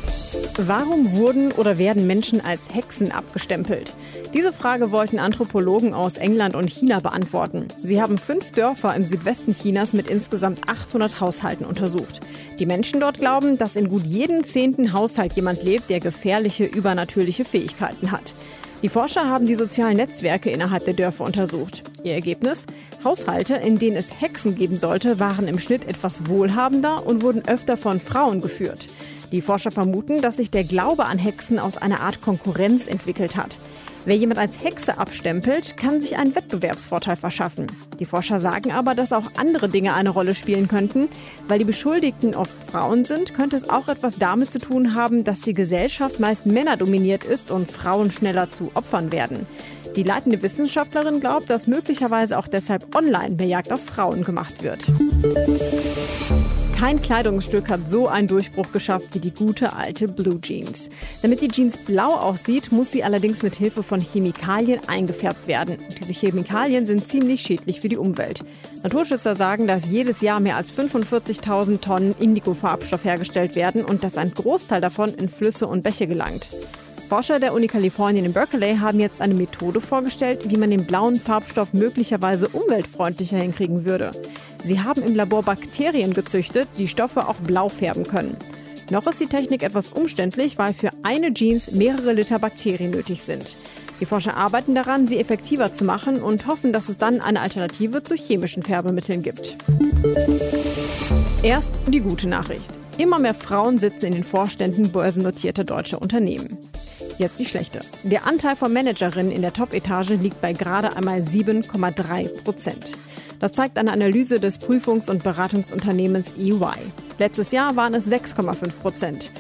Warum wurden oder werden Menschen als Hexen abgestempelt? Diese Frage wollten Anthropologen aus England und China beantworten. Sie haben fünf Dörfer im Südwesten Chinas mit insgesamt 800 Haushalten untersucht. Die Menschen dort glauben, dass in gut jedem zehnten Haushalt jemand lebt, der gefährliche übernatürliche Fähigkeiten hat. Die Forscher haben die sozialen Netzwerke innerhalb der Dörfer untersucht. Ihr Ergebnis? Haushalte, in denen es Hexen geben sollte, waren im Schnitt etwas wohlhabender und wurden öfter von Frauen geführt. Die Forscher vermuten, dass sich der Glaube an Hexen aus einer Art Konkurrenz entwickelt hat. Wer jemand als Hexe abstempelt, kann sich einen Wettbewerbsvorteil verschaffen. Die Forscher sagen aber, dass auch andere Dinge eine Rolle spielen könnten. Weil die Beschuldigten oft Frauen sind, könnte es auch etwas damit zu tun haben, dass die Gesellschaft meist männerdominiert ist und Frauen schneller zu Opfern werden. Die leitende Wissenschaftlerin glaubt, dass möglicherweise auch deshalb online mehr Jagd auf Frauen gemacht wird. Kein Kleidungsstück hat so einen Durchbruch geschafft wie die gute alte Blue Jeans. Damit die Jeans blau aussieht, muss sie allerdings mit Hilfe von Chemikalien eingefärbt werden. Diese Chemikalien sind ziemlich schädlich für die Umwelt. Naturschützer sagen, dass jedes Jahr mehr als 45.000 Tonnen Indigo-Farbstoff hergestellt werden und dass ein Großteil davon in Flüsse und Bäche gelangt. Forscher der Uni Kalifornien in Berkeley haben jetzt eine Methode vorgestellt, wie man den blauen Farbstoff möglicherweise umweltfreundlicher hinkriegen würde. Sie haben im Labor Bakterien gezüchtet, die Stoffe auch blau färben können. Noch ist die Technik etwas umständlich, weil für eine Jeans mehrere Liter Bakterien nötig sind. Die Forscher arbeiten daran, sie effektiver zu machen und hoffen, dass es dann eine Alternative zu chemischen Färbemitteln gibt. Erst die gute Nachricht. Immer mehr Frauen sitzen in den Vorständen börsennotierter deutscher Unternehmen. Jetzt die schlechte. Der Anteil von Managerinnen in der Top-Etage liegt bei gerade einmal 7,3 Prozent. Das zeigt eine Analyse des Prüfungs- und Beratungsunternehmens EY. Letztes Jahr waren es 6,5 Prozent.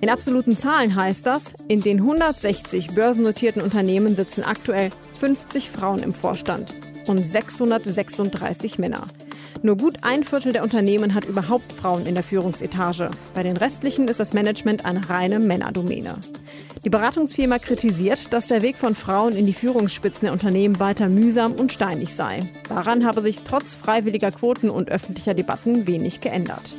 In absoluten Zahlen heißt das, in den 160 börsennotierten Unternehmen sitzen aktuell 50 Frauen im Vorstand und 636 Männer. Nur gut ein Viertel der Unternehmen hat überhaupt Frauen in der Führungsetage. Bei den restlichen ist das Management eine reine Männerdomäne. Die Beratungsfirma kritisiert, dass der Weg von Frauen in die Führungsspitzen der Unternehmen weiter mühsam und steinig sei. Daran habe sich trotz freiwilliger Quoten und öffentlicher Debatten wenig geändert.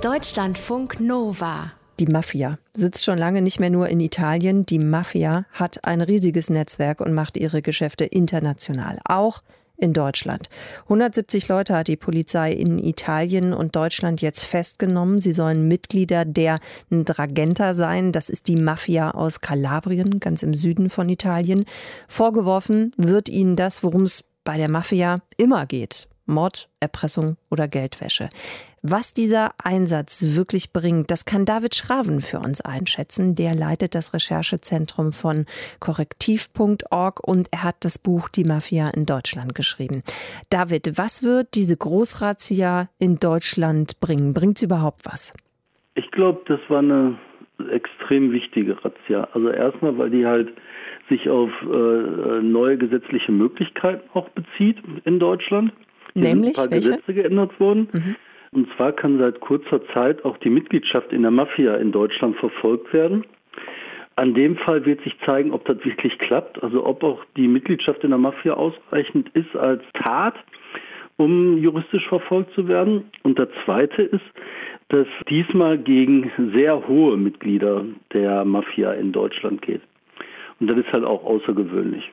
Deutschlandfunk Nova
die Mafia sitzt schon lange nicht mehr nur in Italien. Die Mafia hat ein riesiges Netzwerk und macht ihre Geschäfte international, auch in Deutschland. 170 Leute hat die Polizei in Italien und Deutschland jetzt festgenommen. Sie sollen Mitglieder der Dragenta sein. Das ist die Mafia aus Kalabrien, ganz im Süden von Italien. Vorgeworfen wird ihnen das, worum es bei der Mafia immer geht. Mord, Erpressung oder Geldwäsche. Was dieser Einsatz wirklich bringt, das kann David Schraven für uns einschätzen. Der leitet das Recherchezentrum von korrektiv.org und er hat das Buch Die Mafia in Deutschland geschrieben. David, was wird diese Großrazzia in Deutschland bringen? Bringt sie überhaupt was?
Ich glaube, das war eine extrem wichtige Razzia. Also erstmal, weil die halt sich auf äh, neue gesetzliche Möglichkeiten auch bezieht in Deutschland. Hier
Nämlich
sind ein paar
welche?
Gesetze geändert worden.
Mhm.
Und zwar kann seit kurzer Zeit auch die Mitgliedschaft in der Mafia in Deutschland verfolgt werden. An dem Fall wird sich zeigen, ob das wirklich klappt, also ob auch die Mitgliedschaft in der Mafia ausreichend ist als Tat, um juristisch verfolgt zu werden. Und der zweite ist, dass diesmal gegen sehr hohe Mitglieder der Mafia in Deutschland geht. Und das ist halt auch außergewöhnlich.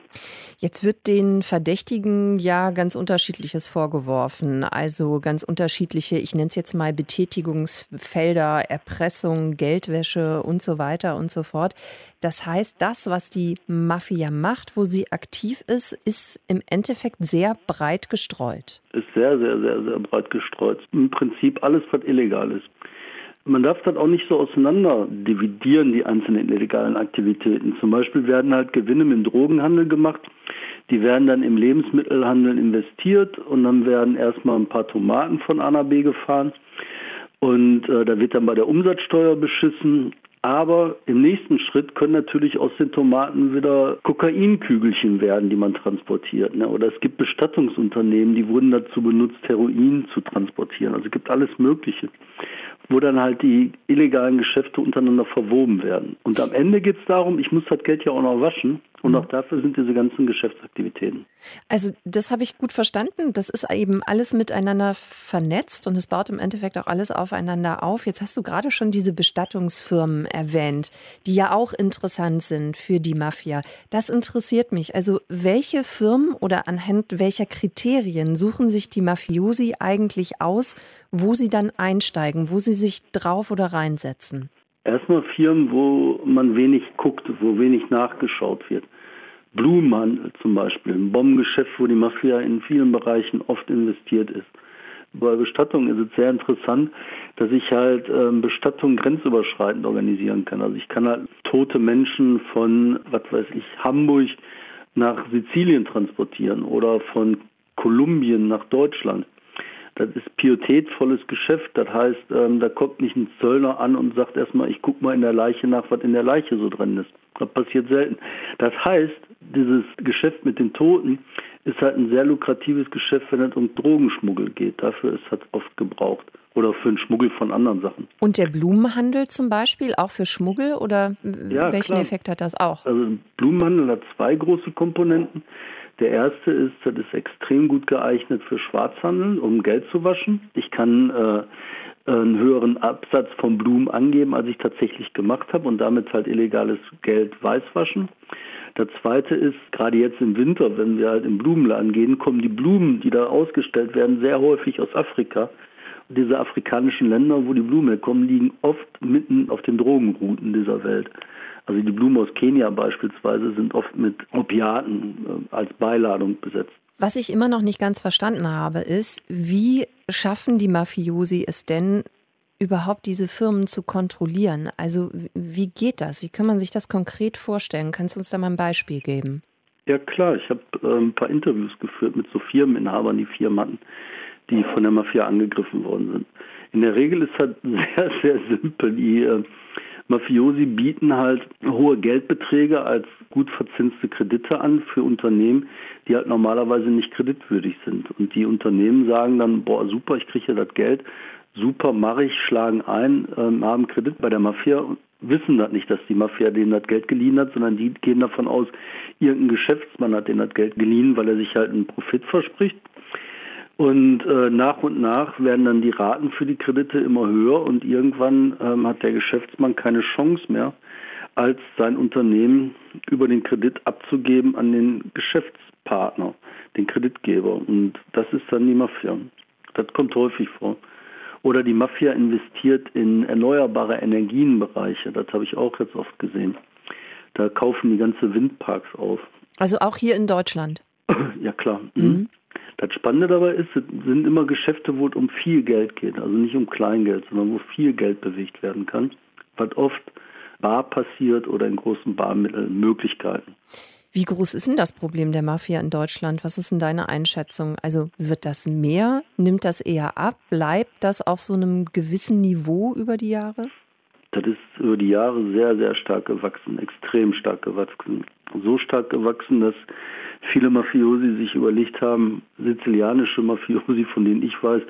Jetzt wird den Verdächtigen ja ganz unterschiedliches vorgeworfen. Also ganz unterschiedliche, ich nenne es jetzt mal Betätigungsfelder, Erpressung, Geldwäsche und so weiter und so fort. Das heißt, das, was die Mafia macht, wo sie aktiv ist, ist im Endeffekt sehr breit gestreut.
Ist sehr, sehr, sehr, sehr breit gestreut. Im Prinzip alles, was illegal ist. Man darf das auch nicht so auseinander dividieren, die einzelnen illegalen Aktivitäten. Zum Beispiel werden halt Gewinne dem Drogenhandel gemacht. Die werden dann im Lebensmittelhandel investiert und dann werden erstmal ein paar Tomaten von A nach B gefahren. Und äh, da wird dann bei der Umsatzsteuer beschissen. Aber im nächsten Schritt können natürlich aus den Tomaten wieder Kokainkügelchen werden, die man transportiert. Ne? Oder es gibt Bestattungsunternehmen, die wurden dazu benutzt, Heroin zu transportieren. Also es gibt alles Mögliche, wo dann halt die illegalen Geschäfte untereinander verwoben werden. Und am Ende geht es darum, ich muss das Geld ja auch noch waschen. Und auch dafür sind diese ganzen Geschäftsaktivitäten.
Also das habe ich gut verstanden. Das ist eben alles miteinander vernetzt und es baut im Endeffekt auch alles aufeinander auf. Jetzt hast du gerade schon diese Bestattungsfirmen erwähnt, die ja auch interessant sind für die Mafia. Das interessiert mich. Also welche Firmen oder anhand welcher Kriterien suchen sich die Mafiosi eigentlich aus, wo sie dann einsteigen, wo sie sich drauf oder reinsetzen?
Erstmal Firmen, wo man wenig guckt, wo wenig nachgeschaut wird. Blumenhandel zum Beispiel, ein Bombengeschäft, wo die Mafia in vielen Bereichen oft investiert ist. Bei Bestattung ist es sehr interessant, dass ich halt ähm, Bestattung grenzüberschreitend organisieren kann. Also ich kann halt tote Menschen von, was weiß ich, Hamburg nach Sizilien transportieren oder von Kolumbien nach Deutschland. Das ist pietätvolles Geschäft. Das heißt, ähm, da kommt nicht ein Zöllner an und sagt erstmal, ich gucke mal in der Leiche nach, was in der Leiche so drin ist. Das passiert selten. Das heißt, dieses Geschäft mit den Toten ist halt ein sehr lukratives Geschäft, wenn es um Drogenschmuggel geht. Dafür ist es oft gebraucht. Oder für den Schmuggel von anderen Sachen.
Und der Blumenhandel zum Beispiel auch für Schmuggel oder
ja,
welchen
klar.
Effekt hat das auch?
Also Blumenhandel hat zwei große Komponenten. Der erste ist, das ist extrem gut geeignet für Schwarzhandel, um Geld zu waschen. Ich kann äh, einen höheren Absatz von Blumen angeben, als ich tatsächlich gemacht habe und damit halt illegales Geld weißwaschen. Der zweite ist, gerade jetzt im Winter, wenn wir halt im Blumenladen gehen, kommen die Blumen, die da ausgestellt werden, sehr häufig aus Afrika. Und diese afrikanischen Länder, wo die Blumen herkommen, liegen oft mitten auf den Drogenrouten dieser Welt. Also die Blumen aus Kenia beispielsweise sind oft mit Opiaten äh, als Beiladung besetzt.
Was ich immer noch nicht ganz verstanden habe, ist, wie schaffen die Mafiosi es denn, überhaupt diese Firmen zu kontrollieren? Also wie geht das? Wie kann man sich das konkret vorstellen? Kannst du uns da mal ein Beispiel geben?
Ja klar, ich habe äh, ein paar Interviews geführt mit so Firmeninhabern, die Firmen hatten, die von der Mafia angegriffen worden sind. In der Regel ist halt sehr, sehr simpel. Die äh, Mafiosi bieten halt hohe Geldbeträge als gut verzinste Kredite an für Unternehmen, die halt normalerweise nicht kreditwürdig sind. Und die Unternehmen sagen dann, boah, super, ich kriege ja das Geld, super, mache ich, schlagen ein, ähm, haben Kredit bei der Mafia und wissen das nicht, dass die Mafia denen das Geld geliehen hat, sondern die gehen davon aus, irgendein Geschäftsmann hat denen das Geld geliehen, weil er sich halt einen Profit verspricht. Und äh, nach und nach werden dann die Raten für die Kredite immer höher und irgendwann ähm, hat der Geschäftsmann keine Chance mehr, als sein Unternehmen über den Kredit abzugeben an den Geschäftspartner, den Kreditgeber. Und das ist dann die Mafia. Das kommt häufig vor. Oder die Mafia investiert in erneuerbare Energienbereiche. Das habe ich auch jetzt oft gesehen. Da kaufen die ganze Windparks auf.
Also auch hier in Deutschland?
Ja klar. Mhm. Das Spannende dabei ist, es sind immer Geschäfte, wo es um viel Geld geht. Also nicht um Kleingeld, sondern wo viel Geld bewegt werden kann. Was oft bar passiert oder in großen Barmittelmöglichkeiten.
Wie groß ist denn das Problem der Mafia in Deutschland? Was ist denn deine Einschätzung? Also wird das mehr? Nimmt das eher ab? Bleibt das auf so einem gewissen Niveau über die Jahre?
Das ist über die Jahre sehr, sehr stark gewachsen, extrem stark gewachsen. So stark gewachsen, dass viele Mafiosi sich überlegt haben, sizilianische Mafiosi, von denen ich weiß,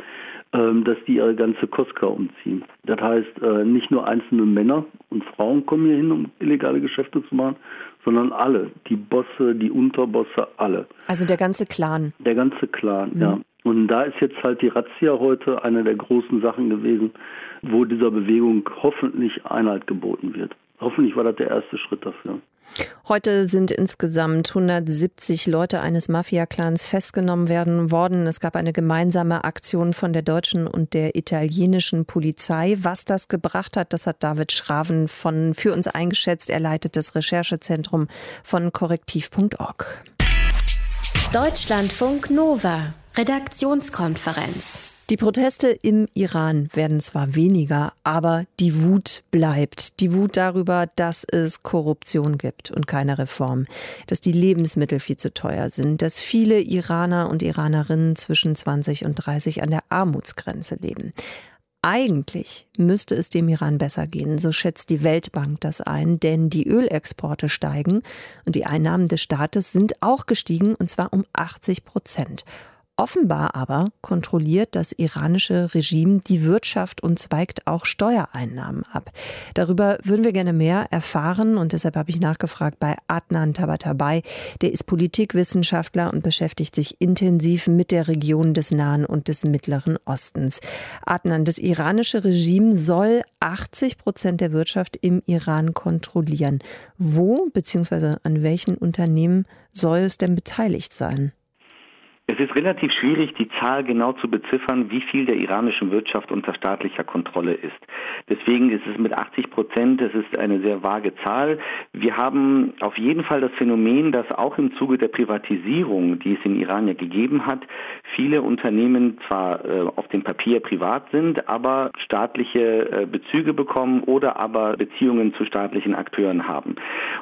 ähm, dass die ihre ganze Koska umziehen. Das heißt, äh, nicht nur einzelne Männer und Frauen kommen hier hin, um illegale Geschäfte zu machen, sondern alle, die Bosse, die Unterbosse, alle.
Also der ganze Clan.
Der ganze Clan, mhm. ja. Und da ist jetzt halt die Razzia heute eine der großen Sachen gewesen, wo dieser Bewegung hoffentlich Einheit geboten wird. Hoffentlich war das der erste Schritt dafür.
Heute sind insgesamt 170 Leute eines Mafia-Clans festgenommen werden worden. Es gab eine gemeinsame Aktion von der deutschen und der italienischen Polizei. Was das gebracht hat, das hat David Schraven von für uns eingeschätzt. Er leitet das Recherchezentrum von korrektiv.org.
Deutschlandfunk Nova Redaktionskonferenz.
Die Proteste im Iran werden zwar weniger, aber die Wut bleibt. Die Wut darüber, dass es Korruption gibt und keine Reform, dass die Lebensmittel viel zu teuer sind, dass viele Iraner und Iranerinnen zwischen 20 und 30 an der Armutsgrenze leben. Eigentlich müsste es dem Iran besser gehen, so schätzt die Weltbank das ein, denn die Ölexporte steigen und die Einnahmen des Staates sind auch gestiegen, und zwar um 80 Prozent. Offenbar aber kontrolliert das iranische Regime die Wirtschaft und zweigt auch Steuereinnahmen ab. Darüber würden wir gerne mehr erfahren und deshalb habe ich nachgefragt bei Adnan Tabatabai. Der ist Politikwissenschaftler und beschäftigt sich intensiv mit der Region des Nahen und des Mittleren Ostens. Adnan, das iranische Regime soll 80 Prozent der Wirtschaft im Iran kontrollieren. Wo bzw. an welchen Unternehmen soll es denn beteiligt sein?
Es ist relativ schwierig, die Zahl genau zu beziffern, wie viel der iranischen Wirtschaft unter staatlicher Kontrolle ist. Deswegen ist es mit 80 Prozent, das ist eine sehr vage Zahl. Wir haben auf jeden Fall das Phänomen, dass auch im Zuge der Privatisierung, die es in Iran ja gegeben hat, viele Unternehmen zwar äh, auf dem Papier privat sind, aber staatliche äh, Bezüge bekommen oder aber Beziehungen zu staatlichen Akteuren haben.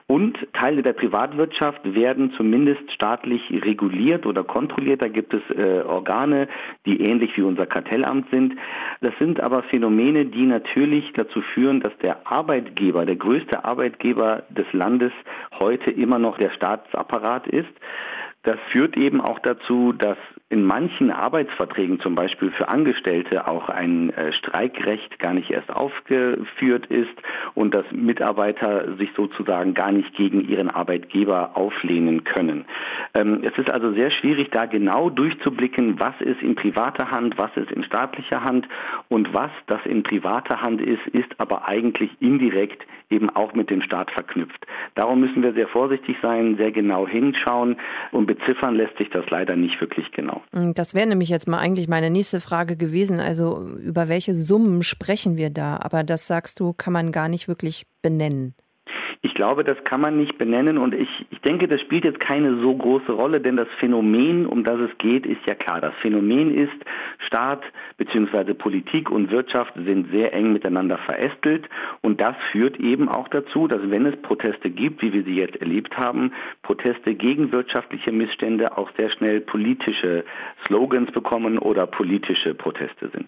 Und Teile der Privatwirtschaft werden zumindest staatlich reguliert oder kontrolliert kontrolliert. Da gibt es äh, Organe, die ähnlich wie unser Kartellamt sind. Das sind aber Phänomene, die natürlich dazu führen, dass der Arbeitgeber, der größte Arbeitgeber des Landes heute immer noch der Staatsapparat ist. Das führt eben auch dazu, dass in manchen Arbeitsverträgen, zum Beispiel für Angestellte, auch ein äh, Streikrecht gar nicht erst aufgeführt ist und dass Mitarbeiter sich sozusagen gar nicht gegen ihren Arbeitgeber auflehnen können. Ähm, es ist also sehr schwierig, da genau durchzublicken, was ist in privater Hand, was ist in staatlicher Hand und was das in privater Hand ist, ist aber eigentlich indirekt eben auch mit dem Staat verknüpft. Darum müssen wir sehr vorsichtig sein, sehr genau hinschauen und beziffern lässt sich das leider nicht wirklich genau.
Mm, das wäre nämlich jetzt mal eigentlich meine nächste Frage gewesen. Also über welche Summen sprechen wir da? Aber das sagst du, kann man gar nicht wirklich benennen.
Ich glaube, das kann man nicht benennen und ich, ich denke, das spielt jetzt keine so große Rolle, denn das Phänomen, um das es geht, ist ja klar. Das Phänomen ist, Staat bzw. Politik und Wirtschaft sind sehr eng miteinander verästelt und das führt eben auch dazu, dass wenn es Proteste gibt, wie wir sie jetzt erlebt haben, Proteste gegen wirtschaftliche Missstände auch sehr schnell politische Slogans bekommen oder politische Proteste sind.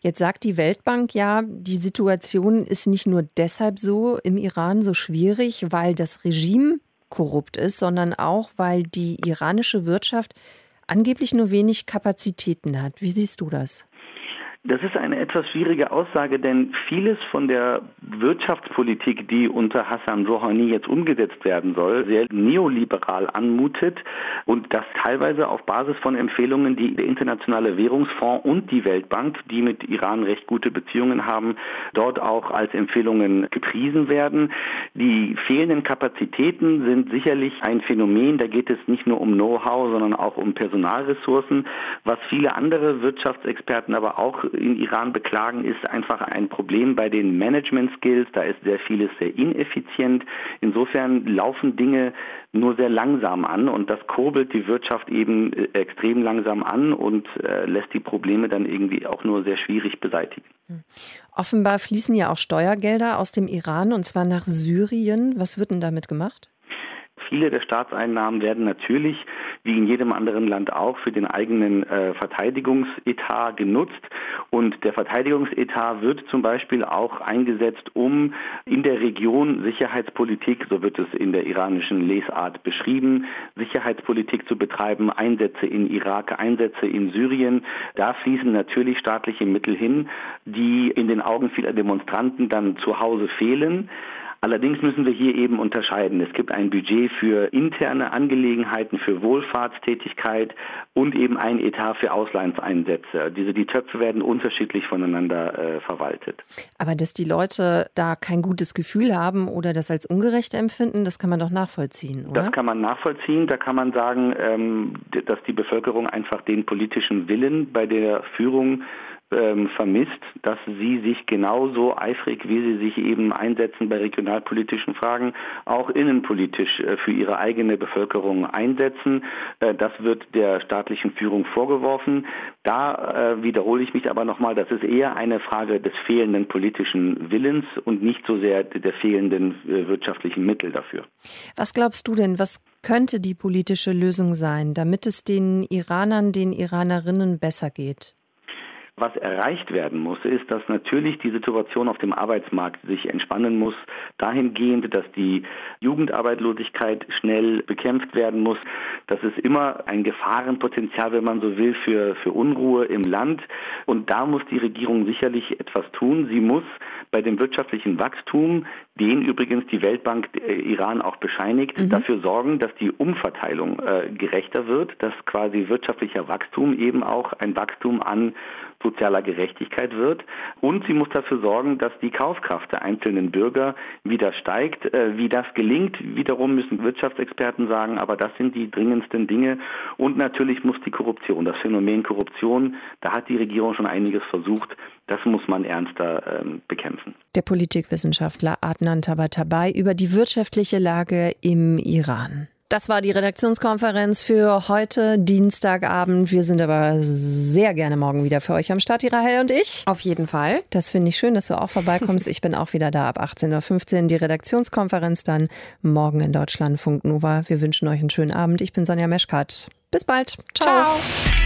Jetzt sagt die Weltbank ja, die Situation ist nicht nur deshalb so im Iran so schwierig, schwierig, weil das Regime korrupt ist, sondern auch, weil die iranische Wirtschaft angeblich nur wenig Kapazitäten hat. Wie siehst du das?
Das ist eine etwas schwierige Aussage, denn vieles von der Wirtschaftspolitik, die unter Hassan Rouhani jetzt umgesetzt werden soll, sehr neoliberal anmutet und das teilweise auf Basis von Empfehlungen, die der Internationale Währungsfonds und die Weltbank, die mit Iran recht gute Beziehungen haben, dort auch als Empfehlungen gepriesen werden. Die fehlenden Kapazitäten sind sicherlich ein Phänomen. Da geht es nicht nur um Know-how, sondern auch um Personalressourcen, was viele andere Wirtschaftsexperten aber auch in Iran beklagen, ist einfach ein Problem bei den Management Skills. Da ist sehr vieles sehr ineffizient. Insofern laufen Dinge nur sehr langsam an und das kurbelt die Wirtschaft eben äh, extrem langsam an und äh, lässt die Probleme dann irgendwie auch nur sehr schwierig beseitigen. Hm.
Offenbar fließen ja auch Steuergelder aus dem Iran und zwar nach Syrien. Was wird denn damit gemacht?
Viele der Staatseinnahmen werden natürlich, wie in jedem anderen Land auch, für den eigenen äh, Verteidigungsetat genutzt. Und der Verteidigungsetat wird zum Beispiel auch eingesetzt, um in der Region Sicherheitspolitik, so wird es in der iranischen Lesart beschrieben, Sicherheitspolitik zu betreiben, Einsätze in Irak, Einsätze in Syrien. Da fließen natürlich staatliche Mittel hin, die in den Augen vieler Demonstranten dann zu Hause fehlen. Allerdings müssen wir hier eben unterscheiden. Es gibt ein Budget für interne Angelegenheiten, für Wohlfahrtstätigkeit und eben ein Etat für Auslandseinsätze. Diese die Töpfe werden unterschiedlich voneinander äh, verwaltet.
Aber dass die Leute da kein gutes Gefühl haben oder das als ungerecht empfinden, das kann man doch nachvollziehen, oder?
Das kann man nachvollziehen. Da kann man sagen, ähm, dass die Bevölkerung einfach den politischen Willen bei der Führung ähm, vermisst, dass sie sich genauso eifrig, wie sie sich eben einsetzen bei regionalpolitischen Fragen, auch innenpolitisch äh, für ihre eigene Bevölkerung einsetzen. Äh, das wird der staatlichen Führung vorgeworfen. Da äh, wiederhole ich mich aber nochmal, das ist eher eine Frage des fehlenden politischen Willens und nicht so sehr der fehlenden äh, wirtschaftlichen Mittel dafür.
Was glaubst du denn, was könnte die politische Lösung sein, damit es den Iranern, den Iranerinnen besser geht?
Was erreicht werden muss, ist, dass natürlich die Situation auf dem Arbeitsmarkt sich entspannen muss, dahingehend, dass die Jugendarbeitslosigkeit schnell bekämpft werden muss. Das ist immer ein Gefahrenpotenzial, wenn man so will, für, für Unruhe im Land. Und da muss die Regierung sicherlich etwas tun. Sie muss bei dem wirtschaftlichen Wachstum, den übrigens die Weltbank äh, Iran auch bescheinigt, mhm. dafür sorgen, dass die Umverteilung äh, gerechter wird, dass quasi wirtschaftlicher Wachstum eben auch ein Wachstum an sozialer Gerechtigkeit wird. Und sie muss dafür sorgen, dass die Kaufkraft der einzelnen Bürger wieder steigt. Äh, wie das gelingt, wiederum müssen Wirtschaftsexperten sagen, aber das sind die dringendsten Dinge. Und natürlich muss die Korruption, das Phänomen Korruption, da hat die Regierung schon einiges versucht. Das muss man ernster ähm, bekämpfen.
Der Politikwissenschaftler Adnan Tabatabai über die wirtschaftliche Lage im Iran. Das war die Redaktionskonferenz für heute, Dienstagabend. Wir sind aber sehr gerne morgen wieder für euch am Start, Rahel und ich.
Auf jeden Fall.
Das finde ich schön, dass du auch vorbeikommst. Ich bin auch wieder da ab 18.15 Uhr. Die Redaktionskonferenz dann morgen in Deutschlandfunk Nova. Wir wünschen euch einen schönen Abend. Ich bin Sonja Meschkat. Bis bald. Ciao. Ciao.